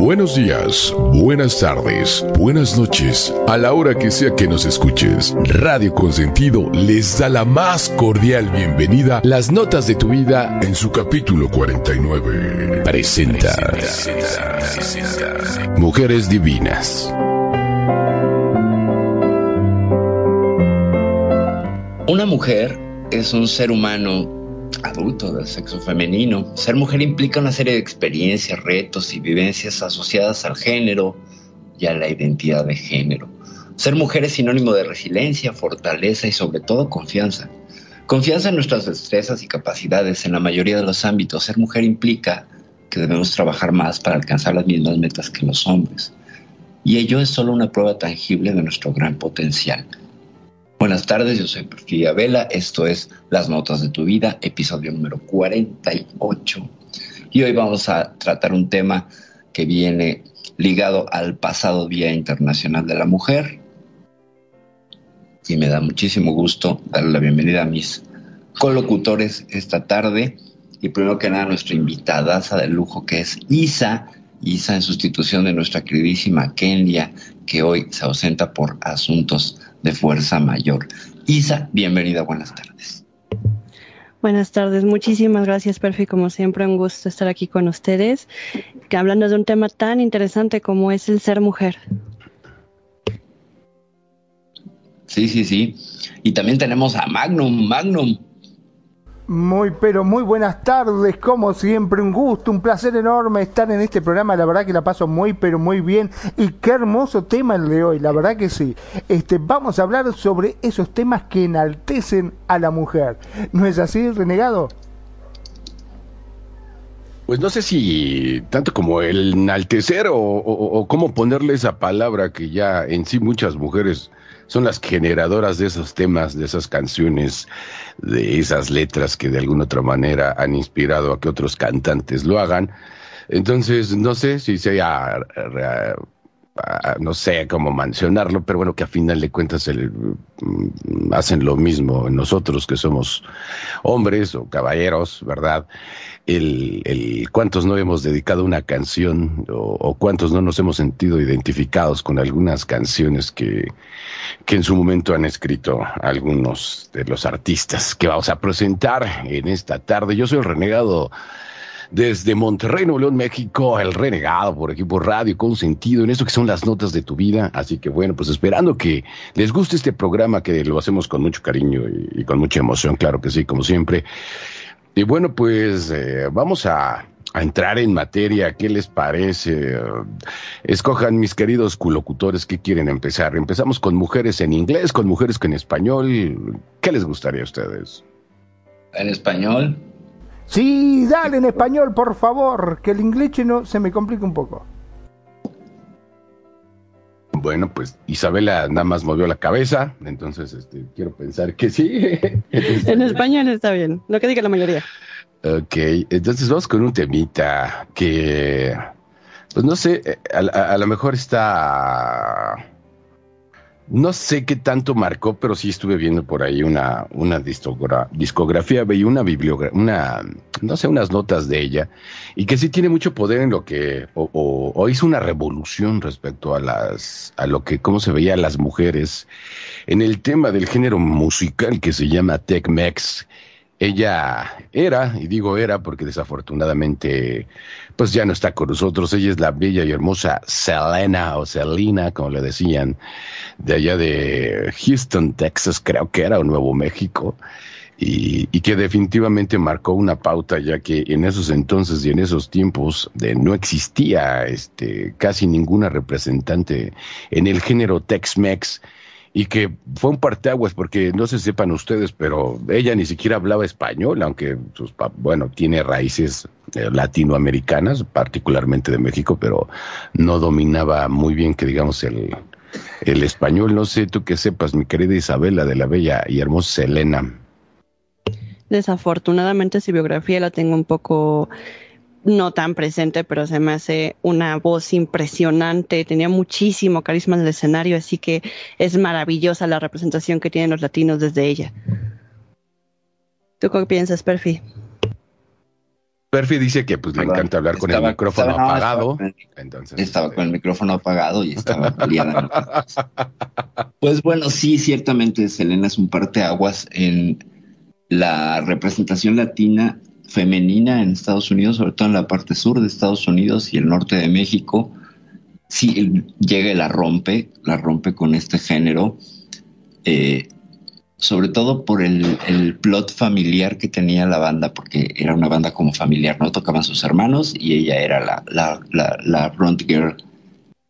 Buenos días, buenas tardes, buenas noches, a la hora que sea que nos escuches. Radio Consentido les da la más cordial bienvenida. Las notas de tu vida en su capítulo 49. Presenta. Mujeres Divinas. Una mujer es un ser humano adulto del sexo femenino. Ser mujer implica una serie de experiencias, retos y vivencias asociadas al género y a la identidad de género. Ser mujer es sinónimo de resiliencia, fortaleza y sobre todo confianza. Confianza en nuestras destrezas y capacidades en la mayoría de los ámbitos. Ser mujer implica que debemos trabajar más para alcanzar las mismas metas que los hombres. Y ello es solo una prueba tangible de nuestro gran potencial. Buenas tardes, yo soy Perfidia Vela, esto es Las Notas de tu Vida, episodio número 48. Y hoy vamos a tratar un tema que viene ligado al pasado Día Internacional de la Mujer. Y me da muchísimo gusto darle la bienvenida a mis colocutores esta tarde. Y primero que nada, nuestra invitada de lujo que es Isa. Isa en sustitución de nuestra queridísima Kenia, que hoy se ausenta por asuntos de fuerza mayor. Isa, bienvenida, buenas tardes. Buenas tardes, muchísimas gracias, Perfi. Como siempre, un gusto estar aquí con ustedes, que hablando de un tema tan interesante como es el ser mujer. Sí, sí, sí. Y también tenemos a Magnum. Magnum, muy, pero muy buenas tardes, como siempre, un gusto, un placer enorme estar en este programa, la verdad que la paso muy, pero muy bien, y qué hermoso tema el de hoy, la verdad que sí. Este, vamos a hablar sobre esos temas que enaltecen a la mujer. ¿No es así, renegado? Pues no sé si tanto como el enaltecer o, o cómo ponerle esa palabra que ya en sí muchas mujeres son las generadoras de esos temas, de esas canciones, de esas letras que de alguna otra manera han inspirado a que otros cantantes lo hagan. Entonces, no sé si sea, no sé cómo mencionarlo, pero bueno, que a final de cuentas mm, hacen lo mismo nosotros que somos hombres o caballeros, ¿verdad? El, el cuántos no hemos dedicado una canción o, cuántos no nos hemos sentido identificados con algunas canciones que, que en su momento han escrito algunos de los artistas que vamos a presentar en esta tarde. Yo soy el renegado desde Monterrey, Nuevo León, México, el renegado por equipo radio con sentido en esto que son las notas de tu vida. Así que bueno, pues esperando que les guste este programa que lo hacemos con mucho cariño y, con mucha emoción, claro que sí, como siempre. Y bueno, pues eh, vamos a a entrar en materia, ¿qué les parece? Escojan mis queridos culocutores qué quieren empezar. Empezamos con mujeres en inglés, con mujeres en español. ¿Qué les gustaría a ustedes? ¿En español? Sí, dale en español, por favor, que el inglés no se me complica un poco. Bueno, pues Isabela nada más movió la cabeza, entonces este, quiero pensar que sí. en español está bien, lo que diga la mayoría. Ok, entonces vamos con un temita que, pues no sé, eh, a, lo mejor está, no sé qué tanto marcó, pero sí estuve viendo por ahí una, una discografía, veía una bibliografía, una, no sé, unas notas de ella, y que sí tiene mucho poder en lo que, o, o, hizo una revolución respecto a las, a lo que, cómo se veía a las mujeres en el tema del género musical que se llama Tech Mex. Ella era, y digo era porque desafortunadamente pues ya no está con nosotros. Ella es la bella y hermosa Selena o Selena, como le decían, de allá de Houston, Texas, creo que era, o Nuevo México. Y, y, que definitivamente marcó una pauta, ya que en esos entonces y en esos tiempos de, no existía este, casi ninguna representante en el género Tex-Mex y que fue un parteaguas porque no se sepan ustedes, pero ella ni siquiera hablaba español, aunque sus bueno, tiene raíces eh, latinoamericanas, particularmente de México, pero no dominaba muy bien que digamos el, el español. No sé tú que sepas, mi querida Isabela de la Bella y hermosa Elena. Desafortunadamente su biografía la tengo un poco no tan presente, pero se me hace una voz impresionante, tenía muchísimo carisma en el escenario, así que es maravillosa la representación que tienen los latinos desde ella. ¿Tú qué piensas, Perfi? Perfi dice que pues le encanta hablar con el micrófono apagado. Estaba, entonces, estaba este, con el micrófono apagado y estaba pues bueno, sí, ciertamente Selena es un parteaguas en la representación latina femenina en Estados Unidos, sobre todo en la parte sur de Estados Unidos y el norte de México. Sí, llega y la rompe, la rompe con este género. Eh, sobre todo por el, plot familiar que tenía la banda, porque era una banda como familiar, ¿no? Tocaban sus hermanos y ella era la, la, la, front girl.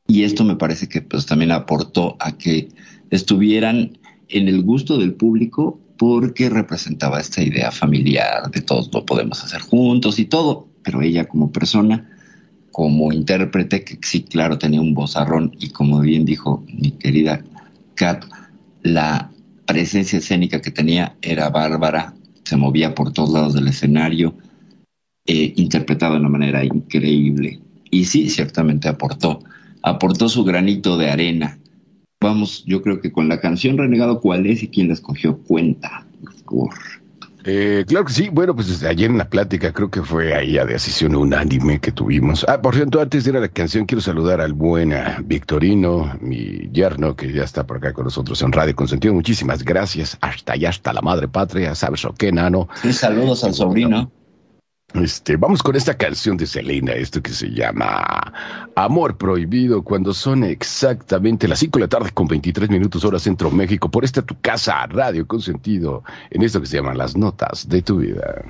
Y esto me parece que pues también aportó a que estuvieran en el gusto del público porque representaba esta idea familiar de todos lo podemos hacer juntos y todo, pero ella como persona, como intérprete, que sí, claro, tenía un vozarrón y como bien dijo mi querida Kat, la presencia escénica que tenía era bárbara, se movía por todos lados del escenario, eh, interpretaba de una manera increíble. Y sí, ciertamente aportó, aportó su granito de arena. Vamos, yo creo que con la canción Renegado, ¿cuál es y quién la escogió? Cuenta, por eh, claro que sí, bueno, pues desde ayer en la plática creo que fue ahí a decisión unánime que tuvimos. Ah, por cierto, antes de ir a la canción quiero saludar al buen Victorino, mi yerno, que ya está por acá con nosotros en Radio Consentido. Muchísimas gracias. Hasta allá, hasta la madre patria, ¿sabes o qué, nano? Sí, saludos al sobrino. Este, vamos con esta canción de Selena, esto que se llama Amor Prohibido, cuando son exactamente las 5 de la tarde con 23 minutos hora Centro México, por esta tu casa, Radio Consentido, en esto que se llama Las Notas de tu Vida.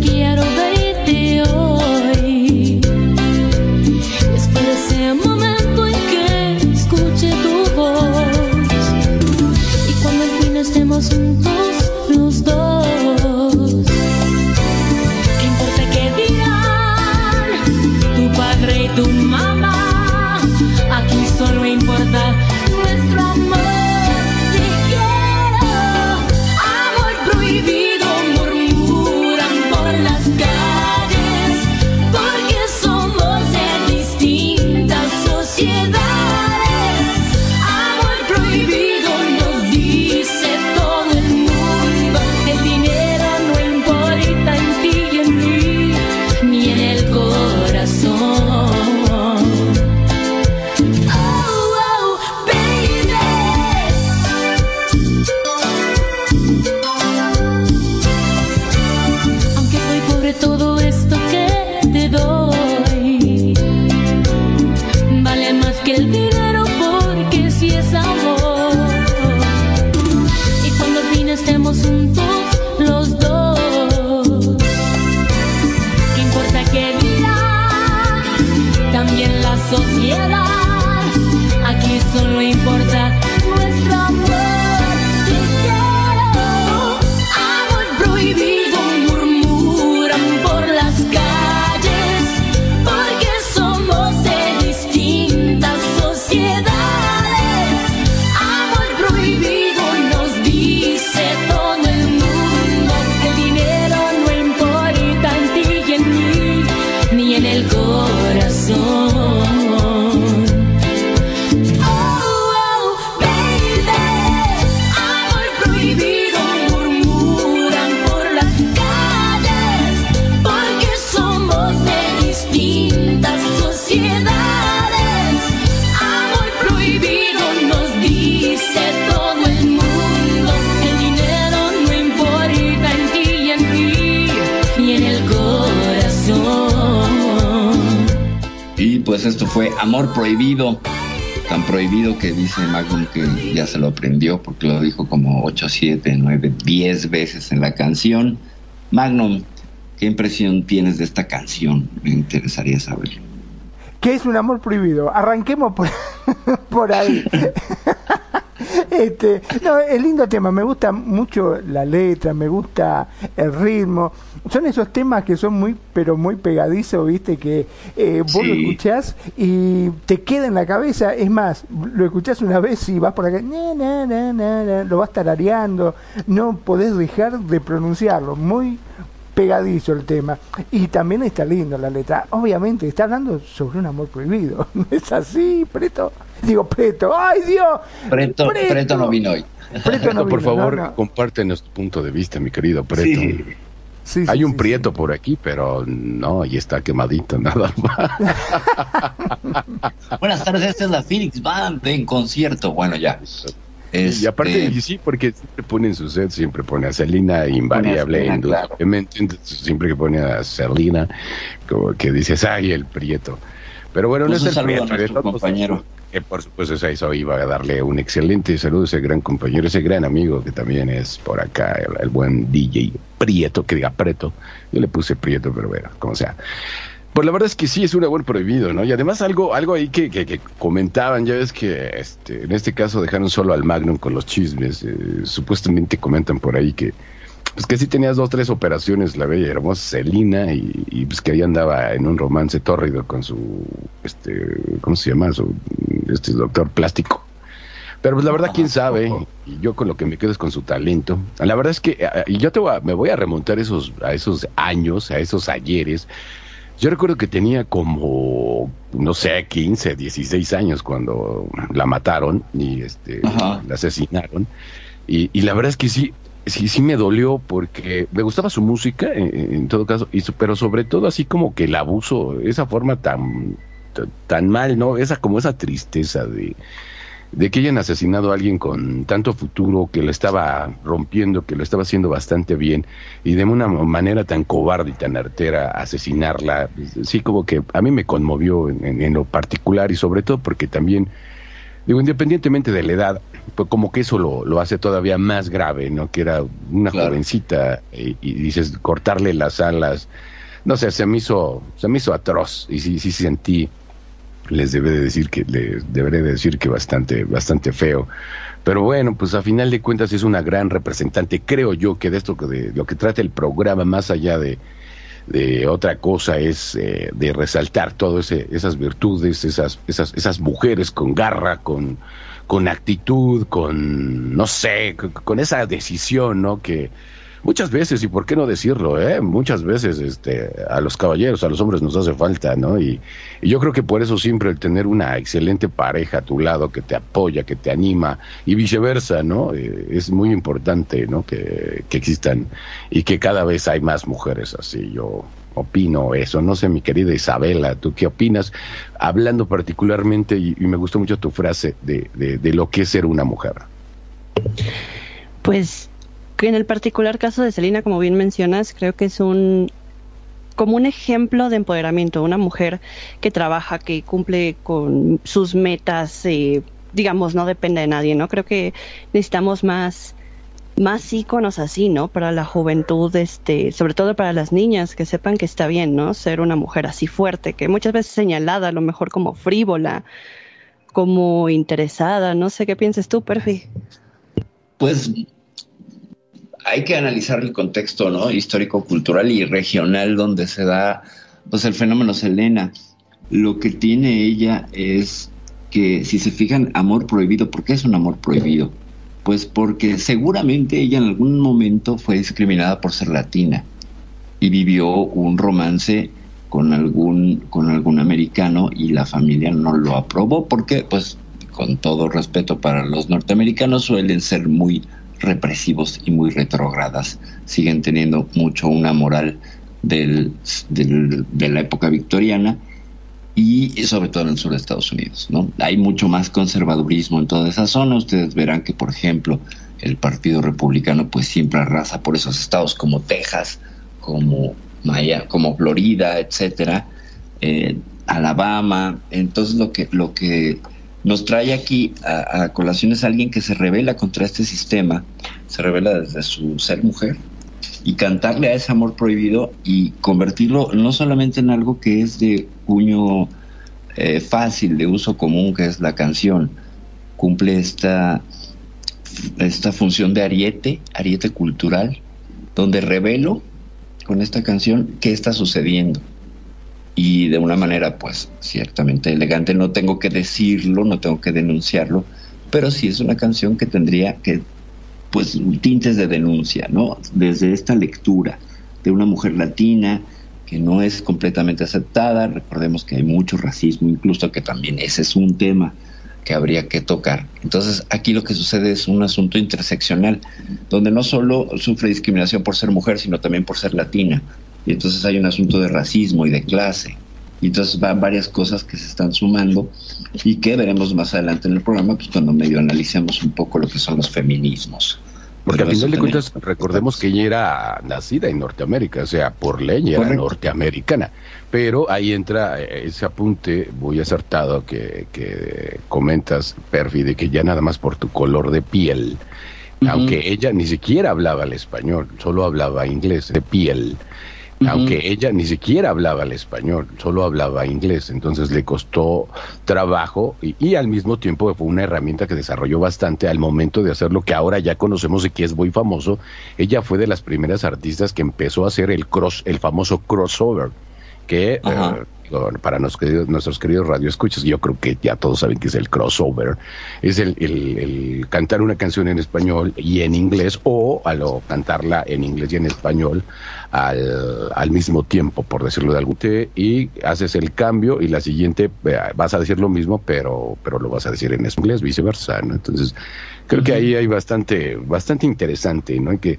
quiero fin estemos fue Amor Prohibido, tan prohibido que dice Magnum que ya se lo aprendió porque lo dijo como 8, 7, 9, 10 veces en la canción. Magnum, ¿qué impresión tienes de esta canción? Me interesaría saber. ¿Qué es un amor prohibido? Arranquemos por, por ahí. Este, no, es lindo tema, me gusta mucho la letra, me gusta el ritmo. Son esos temas que son muy, pero muy pegadizos, viste, que eh, vos lo escuchás y te queda en la cabeza. Es más, lo escuchás una vez y vas por acá, na, na, na, lo vas tarareando, no podés dejar de pronunciarlo. Muy pegadizo el tema. Y también está lindo la letra. Obviamente, está hablando sobre un amor prohibido. ¿No es así, Preto? Digo, Preto. ¡Ay, Dios! Preto, Preto no vino hoy. Preto no por vino, no, favor, no. compártenos tu punto de vista, mi querido Preto. Sí. Sí, sí, Hay un sí, prieto por aquí, pero no, y está quemadito, nada más. Buenas tardes, esta es la Phoenix Band en concierto. Bueno, ya. Y aparte, Este, y sí, porque siempre pone en su set, siempre pone a Selena invariable, Selena, indudablemente, siempre que pone a Selena, como que dices, ay, el prieto. Pero bueno, Pues no un es el a prieto, nuestro compañero. Que por supuesto eso, eso iba a darle un excelente saludo a ese gran compañero, ese gran amigo que también es por acá, el, buen DJ Prieto, que diga Preto. Yo le puse Prieto, pero bueno, como sea. Pues la verdad es que sí es un amor prohibido, ¿no? Y además algo, algo ahí que comentaban, ya ves que este, en este caso dejaron solo al Magnum con los chismes. eh, supuestamente comentan por ahí que pues que sí tenías dos, tres operaciones, la bella y hermosa Celina, y, y, pues que ahí andaba en un romance tórrido con su, este, ¿cómo se llama? Su, este doctor plástico. Pero pues la verdad, quién sabe, y yo con lo que me quedo es con su talento. La verdad es que, y yo te voy a- me voy a remontar esos, a esos años, a esos ayeres. Yo recuerdo que tenía como, no sé, 15, 16 años cuando la mataron y este, Ajá. la asesinaron. Y, y la verdad es que sí, sí, sí me dolió porque me gustaba su música, en, en todo caso, y pero sobre todo así como que el abuso, esa forma tan, tan, tan mal, ¿no? Esa como esa tristeza de, de que hayan asesinado a alguien con tanto futuro, que le estaba rompiendo, que lo estaba haciendo bastante bien, y de una manera tan cobarde y tan artera asesinarla, sí como que a mí me conmovió en lo particular y sobre todo porque también, digo, independientemente de la edad, pues como que eso lo, lo hace todavía más grave, ¿no? Que era una Claro. jovencita y, y dices, cortarle las alas, no sé, se me hizo, se me hizo atroz y sí, sí sentí les debe de decir que les deberé de decir que bastante bastante feo pero bueno pues a final de cuentas es una gran representante creo yo que de esto que de lo que trata el programa más allá de de otra cosa es eh, de resaltar todas esas virtudes esas esas esas mujeres con garra con con actitud con no sé con, esa decisión no que muchas veces, y por qué no decirlo, ¿eh? muchas veces este, a los caballeros, a los hombres nos hace falta, ¿no? Y, y yo creo que por eso siempre el tener una excelente pareja a tu lado que te apoya, que te anima, y viceversa, ¿no? Eh, es muy importante, ¿no? Que, que existan y que cada vez hay más mujeres así. Yo opino eso. No sé, mi querida Isabela, ¿tú qué opinas? Hablando particularmente, y, y me gustó mucho tu frase de, de, de lo que es ser una mujer. Pues en el particular caso de Selina, como bien mencionas, creo que es un como un ejemplo de empoderamiento, una mujer que trabaja, que cumple con sus metas, eh, digamos, no depende de nadie, ¿no? Creo que necesitamos más más íconos así, ¿no? Para la juventud, este, sobre todo para las niñas, que sepan que está bien, ¿no? Ser una mujer así fuerte, que muchas veces señalada, a lo mejor como frívola, como interesada, no sé qué piensas tú, Perfi. Pues hay que analizar el contexto ¿no? histórico, cultural y regional donde se da pues, el fenómeno Selena. Lo que tiene ella es que, si se fijan, amor prohibido. ¿Por qué es un amor prohibido? Pues porque seguramente ella en algún momento fue discriminada por ser latina y vivió un romance con algún, con algún americano y la familia no lo aprobó porque, pues, con todo respeto para los norteamericanos, suelen ser muy represivos y muy retrógradas. Siguen teniendo mucho una moral del, del, de la época victoriana y sobre todo en el sur de Estados Unidos. ¿no? Hay mucho más conservadurismo en toda esa zona. Ustedes verán que, por ejemplo, el Partido Republicano pues siempre arrasa por esos estados como Texas, como Maya, como Florida, etcétera. Eh, Alabama. Entonces lo que, lo que nos trae aquí a, a colación es alguien que se revela contra este sistema, se revela desde su ser mujer y cantarle a ese amor prohibido y convertirlo no solamente en algo que es de puño eh, fácil, de uso común, que es la canción, cumple esta, esta función de ariete, ariete cultural, donde revelo con esta canción qué está sucediendo. Y de una manera, pues, ciertamente elegante, no tengo que decirlo, no tengo que denunciarlo, pero sí es una canción que tendría que, pues, tintes de denuncia, ¿no? Desde esta lectura de una mujer latina que no es completamente aceptada, recordemos que hay mucho racismo, incluso que también ese es un tema que habría que tocar. Entonces, aquí lo que sucede es un asunto interseccional, donde no solo sufre discriminación por ser mujer, sino también por ser latina. Y entonces hay un asunto de racismo y de clase. Y entonces van varias cosas que se están sumando y que veremos más adelante en el programa, pues cuando medio analicemos un poco lo que son los feminismos. Porque a Pero final de cuentas, recordemos que ella era nacida en Norteamérica, o sea, por ley era Correcto. norteamericana. Pero ahí entra eh, ese apunte muy acertado que, que comentas, Perfi, de que ya nada más por tu color de piel, aunque ella ni siquiera hablaba el español, solo hablaba inglés de piel. Aunque ella ni siquiera hablaba el español, solo hablaba inglés, entonces le costó trabajo y, y al mismo tiempo fue una herramienta que desarrolló bastante al momento de hacer lo que ahora ya conocemos y que es muy famoso. Ella fue de las primeras artistas que empezó a hacer el cross, el famoso crossover, que eh, digo, para nuestros queridos, nuestros queridos radioescuchas, yo creo que ya todos saben que es el crossover, es el, el- el cantar una canción en español y en inglés o a lo cantarla en inglés y en español al, al mismo tiempo, por decirlo de algún te- y haces el cambio y la siguiente eh, vas a decir lo mismo, pero, pero lo vas a decir en inglés, viceversa, ¿no? Entonces, creo que ahí hay bastante, bastante interesante, ¿no? Y que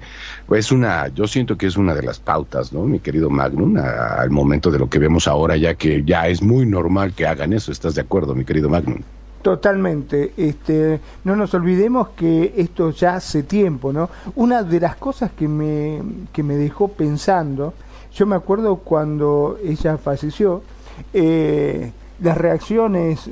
es una, yo siento que es una de las pautas, ¿no? Mi querido Magnum, a- al momento de lo que vemos ahora, ya que ya es muy normal que hagan eso, ¿estás de acuerdo, mi querido Magnum? Totalmente. Este, no nos olvidemos que esto ya hace tiempo, ¿no? Una de las cosas que me, que me dejó pensando, yo me acuerdo cuando ella falleció, eh, las reacciones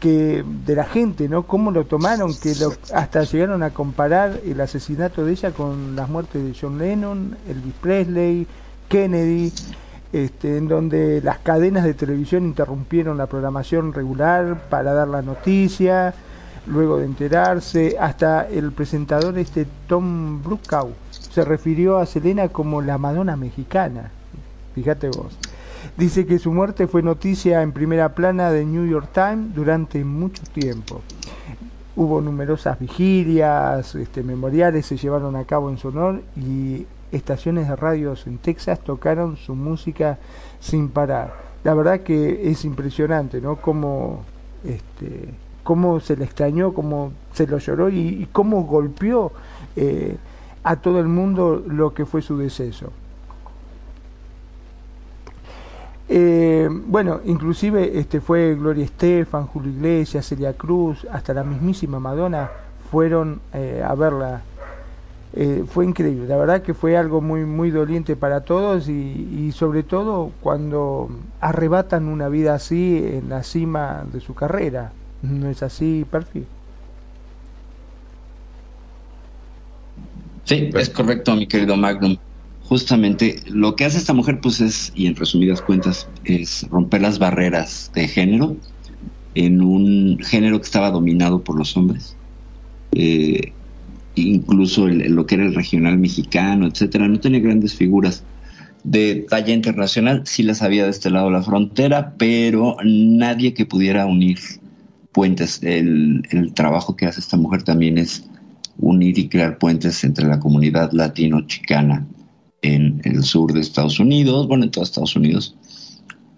que de la gente, ¿no? Cómo lo tomaron, que lo- hasta llegaron a comparar el asesinato de ella con las muertes de John Lennon, Elvis Presley, Kennedy, este, en donde las cadenas de televisión interrumpieron la programación regular para dar la noticia, luego de enterarse, hasta el presentador este Tom Brokaw se refirió a Selena como la Madonna mexicana. Fíjate vos. Dice que su muerte fue noticia en primera plana de New York Times durante mucho tiempo. Hubo numerosas vigilias, este, memoriales se llevaron a cabo en su honor y estaciones de radios en Texas tocaron su música sin parar. La verdad que es impresionante, ¿no? Cómo, este, cómo se le extrañó, cómo se lo lloró y, cómo golpeó eh, a todo el mundo lo que fue su deceso. Eh, bueno, inclusive este fue Gloria Estefan, Julio Iglesias, Celia Cruz, hasta la mismísima Madonna fueron eh, a verla. Eh, fue increíble, la verdad que fue algo muy muy doliente para todos y, y sobre todo cuando arrebatan una vida así en la cima de su carrera. ¿No es así, Perfi? Sí, es correcto, mi querido Magnum. Justamente lo que hace esta mujer, pues es, y en resumidas cuentas, es romper las barreras de género en un género que estaba dominado por los hombres. Eh, incluso lo que era el regional mexicano, etcétera, no tenía grandes figuras de talla internacional, sí las había de este lado de la frontera, pero nadie que pudiera unir puentes. El, el trabajo que hace esta mujer también es unir y crear puentes entre la comunidad latino-chicana en el sur de Estados Unidos, bueno, en todo Estados Unidos,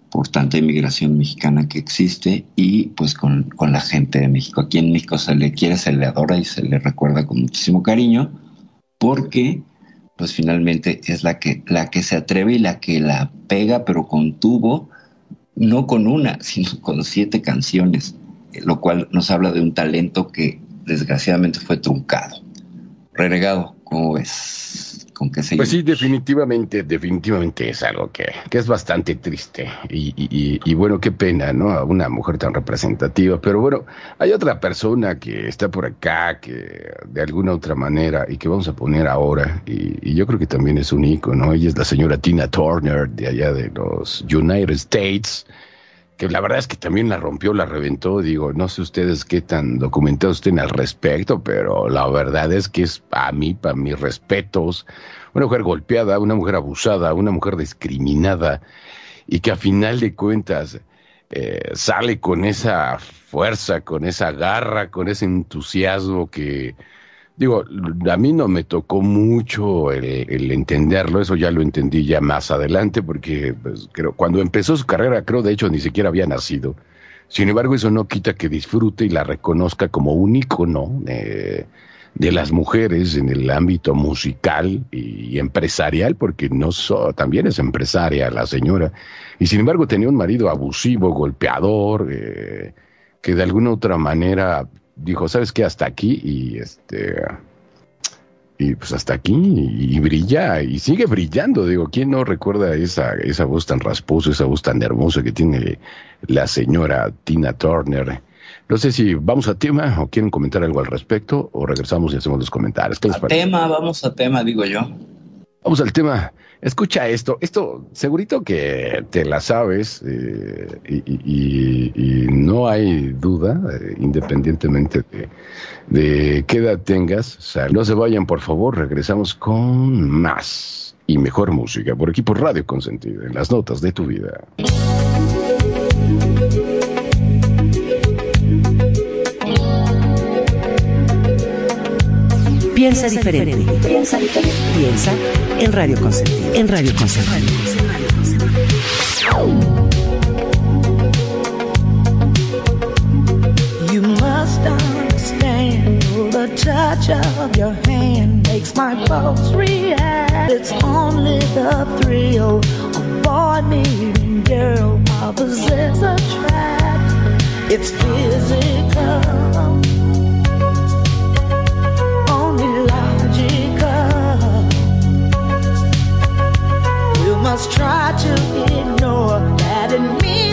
por tanta inmigración mexicana que existe y pues con, con la gente de México. Aquí en México se le quiere, se le adora y se le recuerda con muchísimo cariño porque pues finalmente es la que, la que se atreve y la que la pega pero con tubo, no con una, sino con siete canciones, lo cual nos habla de un talento que desgraciadamente fue truncado. Renegado, ¿cómo ves? Con qué. Pues sí, definitivamente, definitivamente es algo que, que es bastante triste. Y- y bueno, qué pena, ¿no? A una mujer tan representativa. Pero bueno, hay otra persona que está por acá, que de alguna otra manera, y que vamos a poner ahora, y, y yo creo que también es un ícono. Ella es la señora Tina Turner, de allá de los United States la verdad es que también la rompió, la reventó. Digo, no sé ustedes qué tan documentados estén al respecto, pero la verdad es que es a mí, para mis respetos, una mujer golpeada, una mujer abusada, una mujer discriminada y que a final de cuentas eh, sale con esa fuerza, con esa garra, con ese entusiasmo que, digo, a mí no me tocó mucho el, entenderlo, eso ya lo entendí ya más adelante, porque pues, cuando empezó su carrera, creo de hecho ni siquiera había nacido. Sin embargo, eso no quita que disfrute y la reconozca como un ícono eh, de las mujeres en el ámbito musical y empresarial, porque no también es empresaria la señora. Y sin embargo tenía un marido abusivo, golpeador, eh, que de alguna otra manera dijo, ¿sabes qué? Hasta aquí y este y pues hasta aquí y, y brilla y sigue brillando. Digo, ¿quién no recuerda esa, esa voz tan rasposa, esa voz tan hermosa que tiene la señora Tina Turner? No sé si vamos a tema o quieren comentar algo al respecto o regresamos y hacemos los comentarios. ¿Qué les A parece? tema, vamos a tema, digo yo. Vamos al tema. Escucha esto. Esto, segurito que te la sabes eh, y, no hay duda, eh, independientemente de, qué edad tengas. No se vayan, por favor. Regresamos con más y mejor música por aquí por Radio Consentida, en las notas de tu vida. Piensa diferente. Piensa diferente. Piensa en Radio Consentido. En Radio Consentido. You must understand the touch of your hand makes my pulse react. It's only the thrill of boy meeting girl opposites attract. It's physical, try to ignore that it means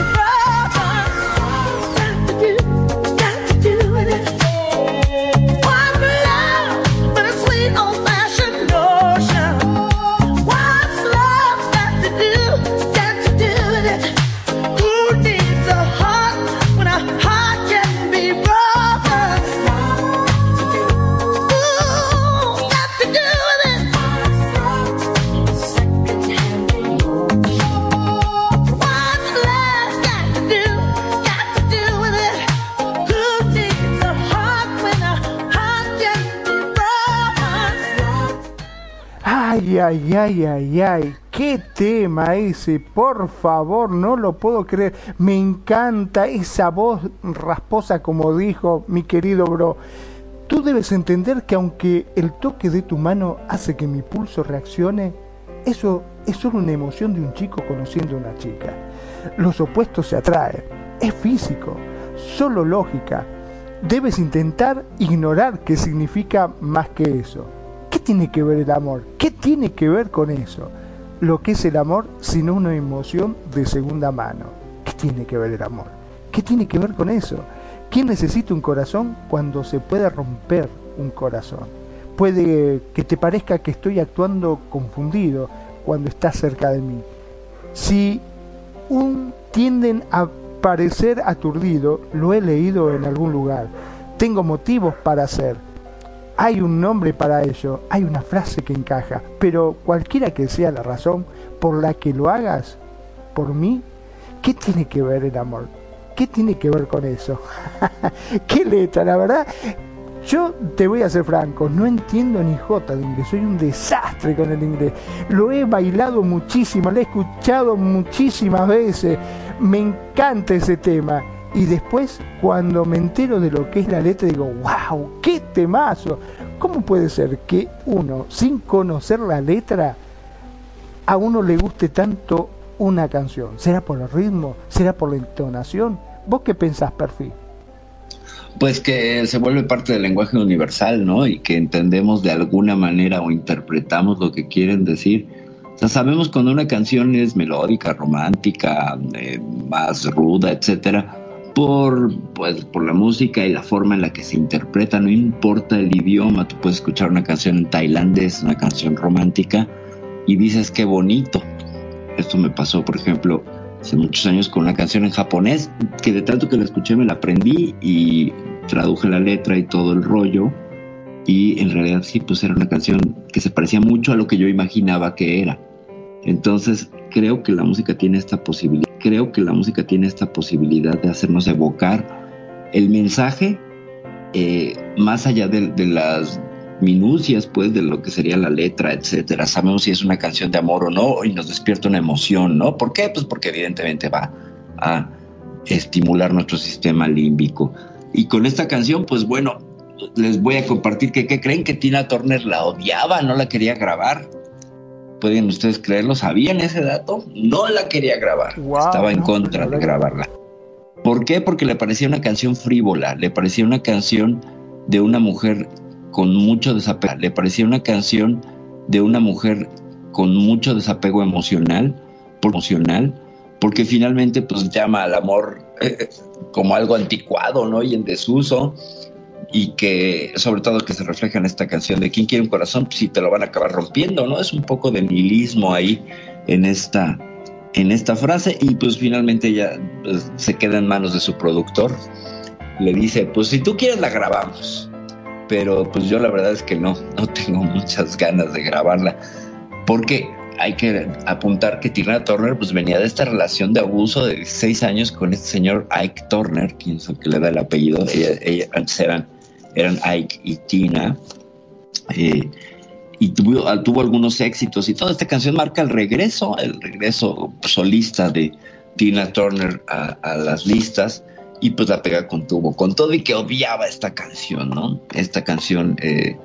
Ay, ay, ay. Qué tema ese, por favor, no lo puedo creer. Me encanta esa voz rasposa como dijo mi querido bro. Tú debes entender que aunque el toque de tu mano hace que mi pulso reaccione, eso es solo una emoción de un chico conociendo a una chica. Los opuestos se atraen, es físico, solo lógica. Debes intentar ignorar qué significa más que eso. ¿Qué tiene que ver el amor? ¿Qué tiene que ver con eso? Lo que es el amor sino una emoción de segunda mano. ¿Qué tiene que ver el amor? ¿Qué tiene que ver con eso? ¿Quién necesita un corazón cuando se puede romper un corazón? Puede que te parezca que estoy actuando confundido cuando estás cerca de mí. Si un tienden a parecer aturdido, lo he leído en algún lugar. Tengo motivos para hacer. Hay un nombre para ello, hay una frase que encaja, pero cualquiera que sea la razón por la que lo hagas, por mí, ¿qué tiene que ver el amor? ¿Qué tiene que ver con eso? ¿Qué letra? La verdad, yo te voy a ser franco, no entiendo ni jota de inglés, soy un desastre con el inglés. Lo he bailado muchísimo, lo he escuchado muchísimas veces, me encanta ese tema. Y después, cuando me entero de lo que es la letra, digo, wow, qué temazo. ¿Cómo puede ser que uno, sin conocer la letra, a uno le guste tanto una canción? ¿Será por el ritmo? ¿Será por la entonación? ¿Vos qué pensás, Perfil? Pues que se vuelve parte del lenguaje universal, ¿no? Y que entendemos de alguna manera o interpretamos lo que quieren decir. O sea, sabemos cuando una canción es melódica, romántica, eh, más ruda, etcétera, por, pues, por la música y la forma en la que se interpreta, no importa el idioma, tú puedes escuchar una canción en tailandés, una canción romántica, y dices qué bonito. Esto me pasó, por ejemplo, hace muchos años con una canción en japonés, que de tanto que la escuché me la aprendí y traduje la letra y todo el rollo. Y en realidad sí, pues era una canción que se parecía mucho a lo que yo imaginaba que era. Entonces creo que la música tiene esta posibilidad, creo que la música tiene esta posibilidad de hacernos evocar el mensaje eh, más allá de, las minucias pues de lo que sería la letra, etcétera. Sabemos si es una canción de amor o no y nos despierta una emoción, ¿no? ¿Por qué? Pues porque evidentemente va a estimular nuestro sistema límbico. Y con esta canción, pues bueno, les voy a compartir que ¿qué creen que Tina Turner la odiaba, no la quería grabar. ¿Pueden ustedes creerlo? ¿Sabían ese dato? No la quería grabar. Wow, Estaba en no, contra no de la- grabarla. ¿Por qué? Porque le parecía una canción frívola, le parecía una canción de una mujer con mucho desapego, le parecía una canción de una mujer con mucho desapego emocional, por emocional, porque finalmente pues llama al amor eh, como algo anticuado, ¿no? Y en desuso y que sobre todo que se refleja en esta canción de quién quiere un corazón, pues si te lo van a acabar rompiendo, ¿no? Es un poco de nihilismo ahí en esta en esta frase y pues finalmente ella pues, se queda en manos de su productor. Le dice, pues si tú quieres la grabamos. Pero pues yo la verdad es que no, no tengo muchas ganas de grabarla. Porque hay que apuntar que Tina Turner pues venía de esta relación de abuso de 16 años con este señor Ike Turner, quien es el que le da el apellido. Ella, ella- eran Ike y Tina. Eh, y tuvo, ah, tuvo algunos éxitos y toda esta canción marca el regreso, el regreso solista de Tina Turner a, las listas y pues la pega con tubo, con todo y que odiaba esta canción, ¿no? Esta canción eh,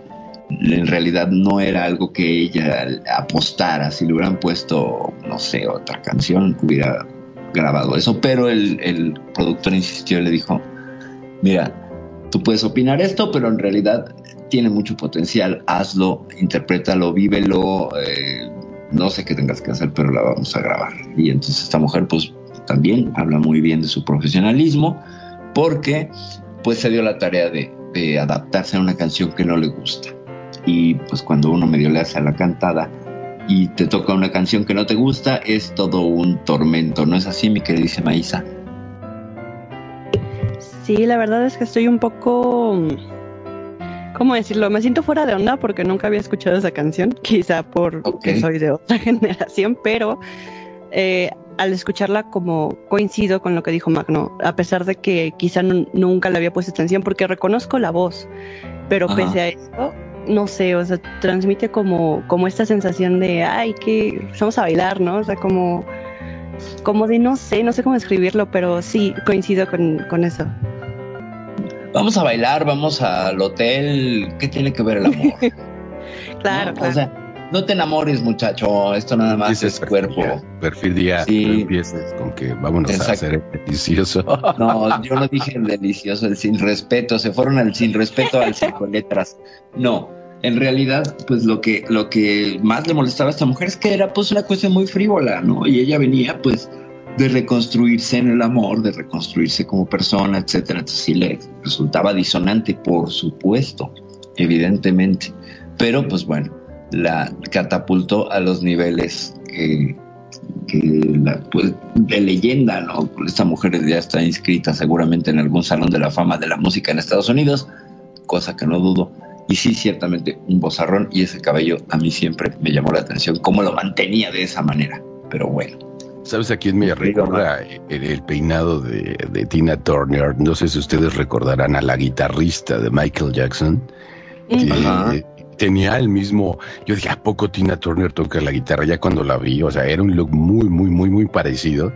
en realidad no era algo que ella apostara, si le hubieran puesto, no sé, otra canción, hubiera grabado eso, pero el, el productor insistió y le dijo, mira, tú puedes opinar esto, pero en realidad tiene mucho potencial, hazlo, interprétalo, vívelo, eh, no sé qué tengas que hacer, pero la vamos a grabar. Y entonces esta mujer pues también habla muy bien de su profesionalismo, porque pues se dio la tarea de, adaptarse a una canción que no le gusta. Y pues cuando uno medio le hace a la cantada y te toca una canción que no te gusta, es todo un tormento, ¿no es así, mi queridísima Maísa? Sí, la verdad es que estoy un poco. ¿Cómo decirlo? Me siento fuera de onda porque nunca había escuchado esa canción, quizá porque soy de otra generación, pero eh, al escucharla como coincido con lo que dijo Magno, a pesar de que quizá nu- nunca le había puesto atención porque reconozco la voz, pero Ajá. pese a eso no sé, o sea, transmite como, como esta sensación de, ay, que vamos a bailar, ¿no? O sea, como, como de, no sé, no sé cómo describirlo, pero sí, coincido con, con eso. Vamos a bailar, vamos al hotel. ¿Qué tiene que ver el amor? Claro, ¿No? claro. O sea, no te enamores, muchacho. Esto nada más Dices es cuerpo. Perfidia, Sí. no empieces con que vámonos Exacto. a hacer el delicioso. No, yo no dije el delicioso, el sin respeto. Se fueron al sin respeto al cinco letras. No, en realidad, pues lo que, lo que más le molestaba a esta mujer es que era pues una cuestión muy frívola, ¿no? Y ella venía pues de reconstruirse en el amor, de reconstruirse como persona, etcétera. Entonces sí le resultaba disonante, por supuesto, evidentemente. Pero pues bueno, la catapultó a los niveles que, la, pues, de leyenda, ¿no? Esta mujer ya está inscrita seguramente en algún salón de la fama de la música en Estados Unidos, cosa que no dudo. Y sí, ciertamente un bozarrón y ese cabello a mí siempre me llamó la atención, cómo lo mantenía de esa manera. Pero bueno, ¿Sabes a quién me recuerda el, el peinado de, de Tina Turner? No sé si ustedes recordarán a la guitarrista de Michael Jackson. que Ajá. tenía el mismo. Yo dije, ¿a poco Tina Turner toca la guitarra? Ya cuando la vi, o sea, era un look muy, muy, muy, muy parecido.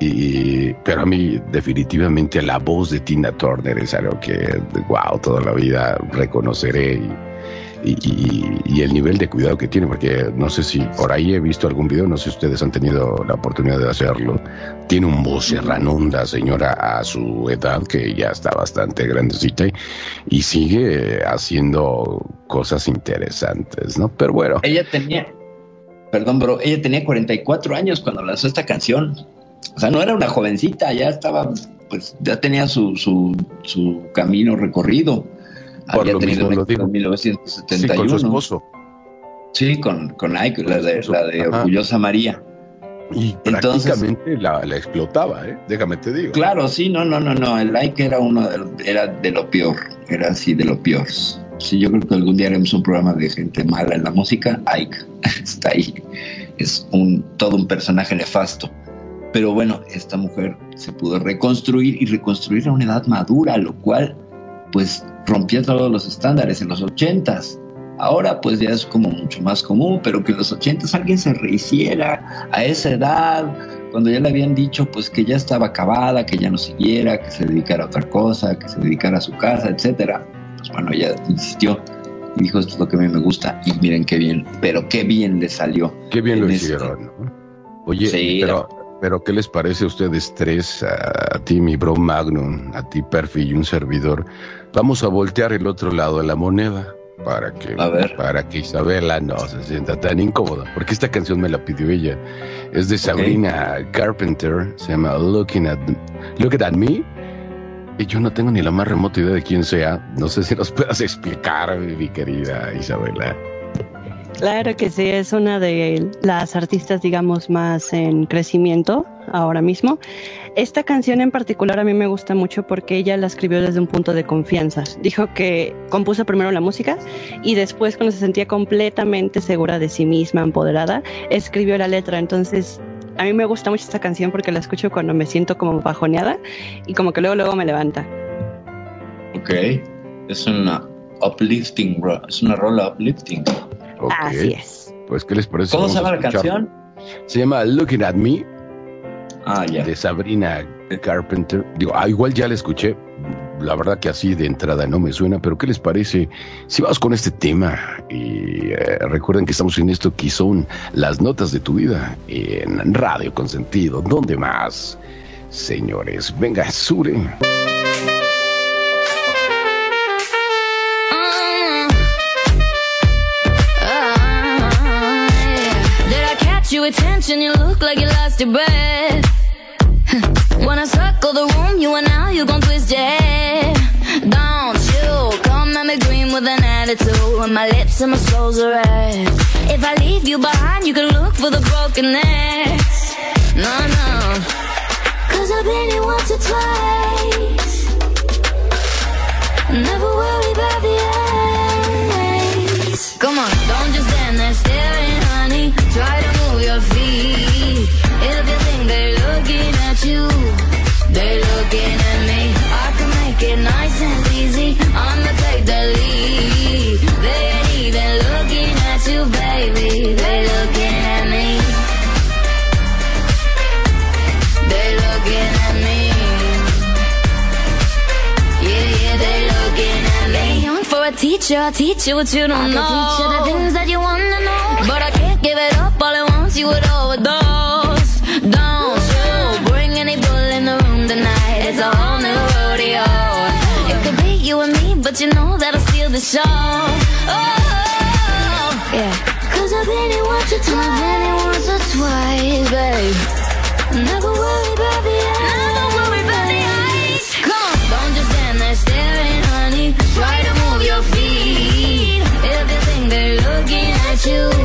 Y, pero a mí, definitivamente, la voz de Tina Turner es algo que, wow, toda la vida reconoceré. Y, y, el nivel de cuidado que tiene, porque no sé si por ahí he visto algún video, no sé si ustedes han tenido la oportunidad de hacerlo. Tiene un voz serranunda, señora, a su edad, que ya está bastante grandecita, y sigue haciendo cosas interesantes, ¿no? Pero bueno, ella tenía, perdón, bro, ella tenía 44 años cuando lanzó esta canción. O sea, no era una jovencita, ya estaba, pues ya tenía su, su, su camino recorrido. Por Había lo tenido mismo lo digo. en sí, 1971. con su esposo. Sí, con, con Ike, la de, la de. Orgullosa María. Y Entonces- prácticamente la, la explotaba, ¿eh? Déjame te digo. Claro, sí, no, no, no, no. El Ike era uno de, era de lo peor. Era así de lo peor. Sí, yo creo que algún día haremos un programa de gente mala en la música. Ike está ahí. Es un todo un personaje nefasto. Pero bueno, esta mujer se pudo reconstruir y reconstruir a una edad madura, lo cual pues rompía todos los estándares en los ochentas. Ahora pues ya es como mucho más común, pero que en los ochentas alguien se rehiciera a esa edad, cuando ya le habían dicho pues que ya estaba acabada, que ya no siguiera, que se dedicara a otra cosa, que se dedicara a su casa, etcétera. Pues bueno, ella insistió y dijo esto es lo que a mí me gusta y miren qué bien, pero qué bien le salió. Qué bien lo este- hicieron, ¿no? Oye, Sí, pero, pero ¿qué les parece a ustedes tres, a, a ti, mi bro Magnum, a ti, Perfi y un servidor? Vamos a voltear el otro lado de la moneda para que, A ver. para que Isabela no se sienta tan incómoda, porque esta canción me la pidió ella. Es de Sabrina Carpenter, se llama Looking at, Looking at Me. Y yo no tengo ni la más remota idea de quién sea. No sé si nos puedas explicar, mi querida Isabela. Claro que sí, es una de las artistas, digamos, más en crecimiento ahora mismo. Esta canción en particular a mí me gusta mucho porque ella la escribió desde un punto de confianza. Dijo que compuso primero la música y después, cuando se sentía completamente segura de sí misma, empoderada, escribió la letra. Entonces, a mí me gusta mucho esta canción porque la escucho cuando me siento como bajoneada y como que luego, luego me levanta. Ok, es una uplifting, es una rola uplifting. Así es. Pues, ¿qué les parece? ¿Cómo se llama la canción? Se llama Looking at Me Ah, ya. de Sabrina Carpenter. Digo, ah, igual ya la escuché. La verdad que así de entrada no me suena, pero ¿qué les parece si vamos con este tema? Y eh, recuerden que estamos en esto que son las notas de tu vida en Radio Consentido. ¿Dónde más? Señores, venga, Sure. Attention? You look like you lost your breath. I circle the room, you and now you gon' twist your head. Don't you come at me green with an attitude. When my lips and my soul's are red. If I leave you behind, you can look for the broken necks. No, no. Cause I've been here once or twice. Never worry about the eyes. Come on, don't just stand there staring, honey. Try to. Everything they're looking at you, they're looking at me. I can make it nice and easy. I'm the take the lead. They ain't even looking at you, baby. They're looking at me. They're looking at me. Yeah, yeah, they're looking at me. Young for a teacher, teach you what you don't I know. I can teach you the things that you wanna know, but I you would overdose. Don't you bring any bull in the room tonight. It's a whole new rodeo. It could be you and me, but you know that'll steal the show. Oh, yeah. Cause I've been here once or twice. I've been here once or twice, babe. Never worry about the. Never worry about the ice. Come on, don't just stand there staring, honey. Try to move your feet. If you think they're looking at you,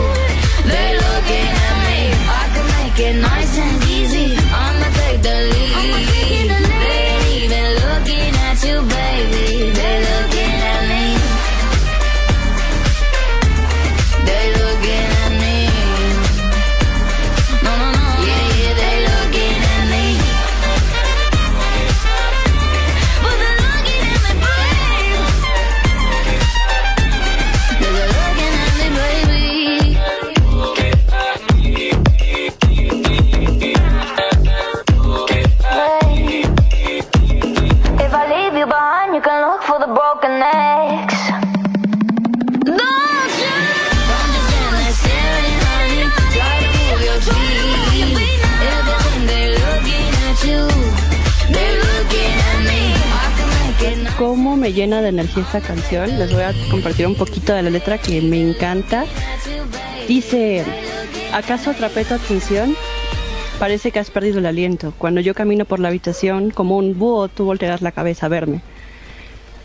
me llena de energía esta canción? Les voy a compartir un poquito de la letra que me encanta. Dice, ¿acaso atrapé tu atención? Parece que has perdido el aliento. Cuando yo camino por la habitación, como un búho, tú voltearás la cabeza a verme.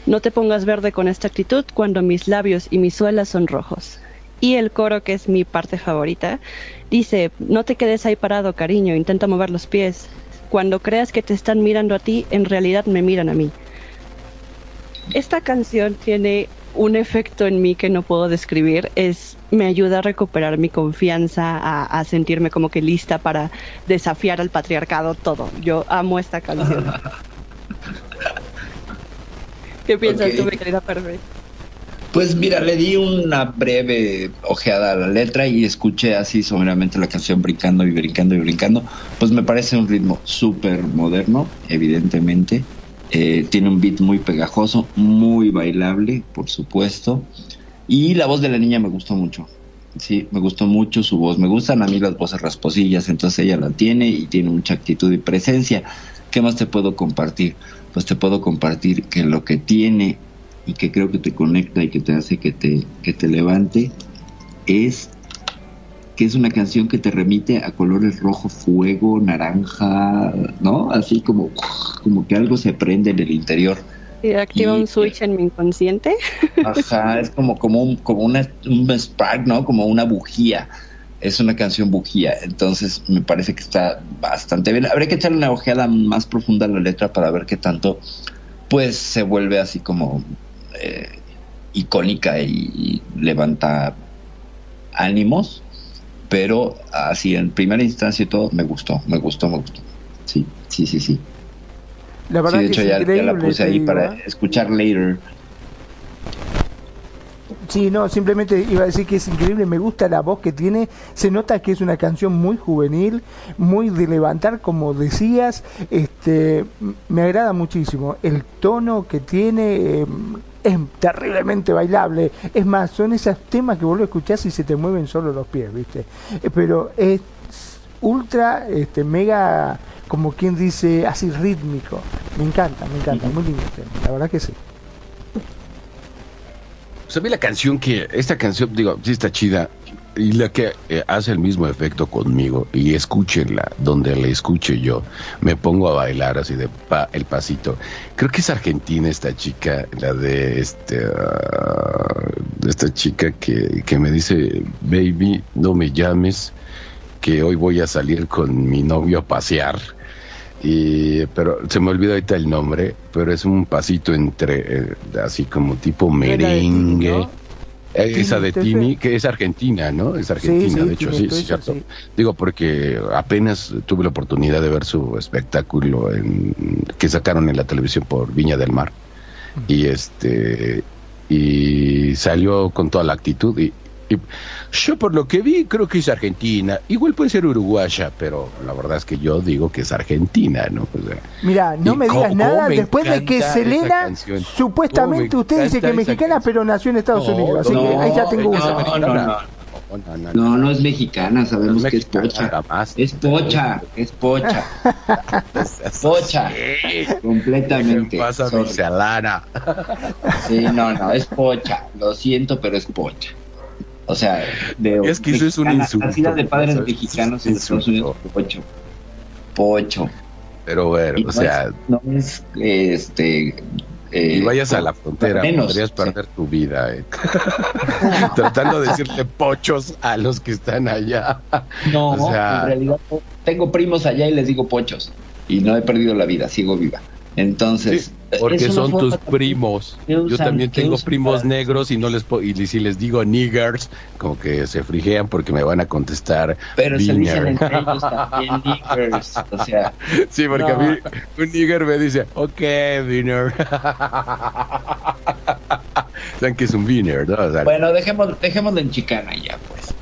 No te pongas verde con esta actitud cuando mis labios y mis suelas son rojos. Y el coro, que es mi parte favorita, dice, no te quedes ahí parado, cariño, intenta mover los pies. Cuando creas que te están mirando a ti, en realidad me miran a mí. Esta canción tiene un efecto en mí que no puedo describir. Es me ayuda a recuperar mi confianza, a, a sentirme como que lista para desafiar al patriarcado, todo. Yo amo esta canción. ¿Qué piensas Ok. tú, mi querida Perfe? Pues mira, le di una breve ojeada a la letra y escuché así someramente la canción brincando y brincando y brincando. Pues me parece un ritmo súper moderno, evidentemente. Eh, tiene un beat muy pegajoso, muy bailable, por supuesto. Y la voz de la niña me gustó mucho. Sí, me gustó mucho su voz. Me gustan a mí las voces rasposillas, entonces ella la tiene y tiene mucha actitud y presencia. ¿Qué más te puedo compartir? Pues te puedo compartir que lo que tiene y que creo que te conecta y que te hace que te, que te levante es que es una canción que te remite a colores rojo fuego, naranja, ¿no? Así como, como que algo se prende en el interior. Y activa Y- un switch en mi inconsciente. Ajá, es como, como, un, como una, un spark, ¿no? Como una bujía. Es una canción bujía, entonces me parece que está bastante bien. Habría que echarle una ojeada más profunda a la letra para ver qué tanto, pues, se vuelve así como eh, icónica y, y levanta ánimos, pero así en primera instancia y todo, me gustó, me gustó, me gustó. Sí, sí, sí, sí. La Sí, verdad de que hecho es ya, ya la puse ahí digo, para ¿eh? escuchar later. Sí, no, simplemente iba a decir que es increíble, me gusta la voz que tiene, se nota que es una canción muy juvenil, muy de levantar, como decías, este, me agrada muchísimo, el tono que tiene eh, es terriblemente bailable, es más, son esos temas que vos lo escuchás y se te mueven solo los pies, ¿viste? Eh, Pero es ultra, este, mega, como quien dice, así rítmico, me encanta, me encanta, muy lindo el tema, la verdad que sí. ¿Sabía la canción que, esta canción, digo, sí está chida, y la que eh, hace el mismo efecto conmigo, y escúchenla, donde la escuche yo, me pongo a bailar así de pa, el pasito. Creo que es argentina esta chica, la de este, ah, esta chica que, que me dice, baby, no me llames, que hoy voy a salir con mi novio a pasear. Y, pero se me olvidó ahorita el nombre, pero es un pasito entre, eh, así como tipo la de Tini, merengue. ¿no? Eh, Tini, esa de. Tini, que es argentina, ¿no? Es argentina, sí, de hecho, sí, sí, cierto. sí. Digo, porque apenas tuve la oportunidad de ver su espectáculo en, que sacaron en la televisión por Viña del Mar. Y este y salió con toda la actitud Y yo por lo que vi creo que es argentina. Igual puede ser uruguaya, pero la verdad es que yo digo que es argentina, ¿no? O sea, Mira, no me digas nada me después de que Selena, supuestamente usted dice que es mexicana, canción. pero nació en Estados No, Unidos. Así no, que ahí ya tengo es una. no, no, no. No, no, no, No, no es mexicana, sabemos No es que es pocha. Es pocha, es pocha. Pocha. Completamente. ¿Qué pasa, mi Selena? Sí, no, no, es pocha. Lo siento, pero es pocha. O sea, de Es que eso es un insulto, Nacida de padres mexicanos en Estados Unidos, pocho. Pocho. Pero bueno, Y o no sea, es- no es, este. eh, y vayas a la frontera, menos, podrías sí. perder tu vida. eh. Tratando de decirle pochos a los que están allá. No, O sea- en realidad tengo primos allá y les digo pochos. Y no he perdido la vida, sigo viva. Entonces, Sí, porque es una son tus primos. que Yo usan- también tengo usan primos negros y no les po- y si les digo niggers, como que se frigean porque me van a contestar Pero se "Wiener". dicen entre ellos también niggers. O sea, Sí, porque No. a mí un nigger me dice, ok, winner. Saben que es un winner, ¿no? O sea, bueno, dejemos, dejémoslo en chicana ya, pues.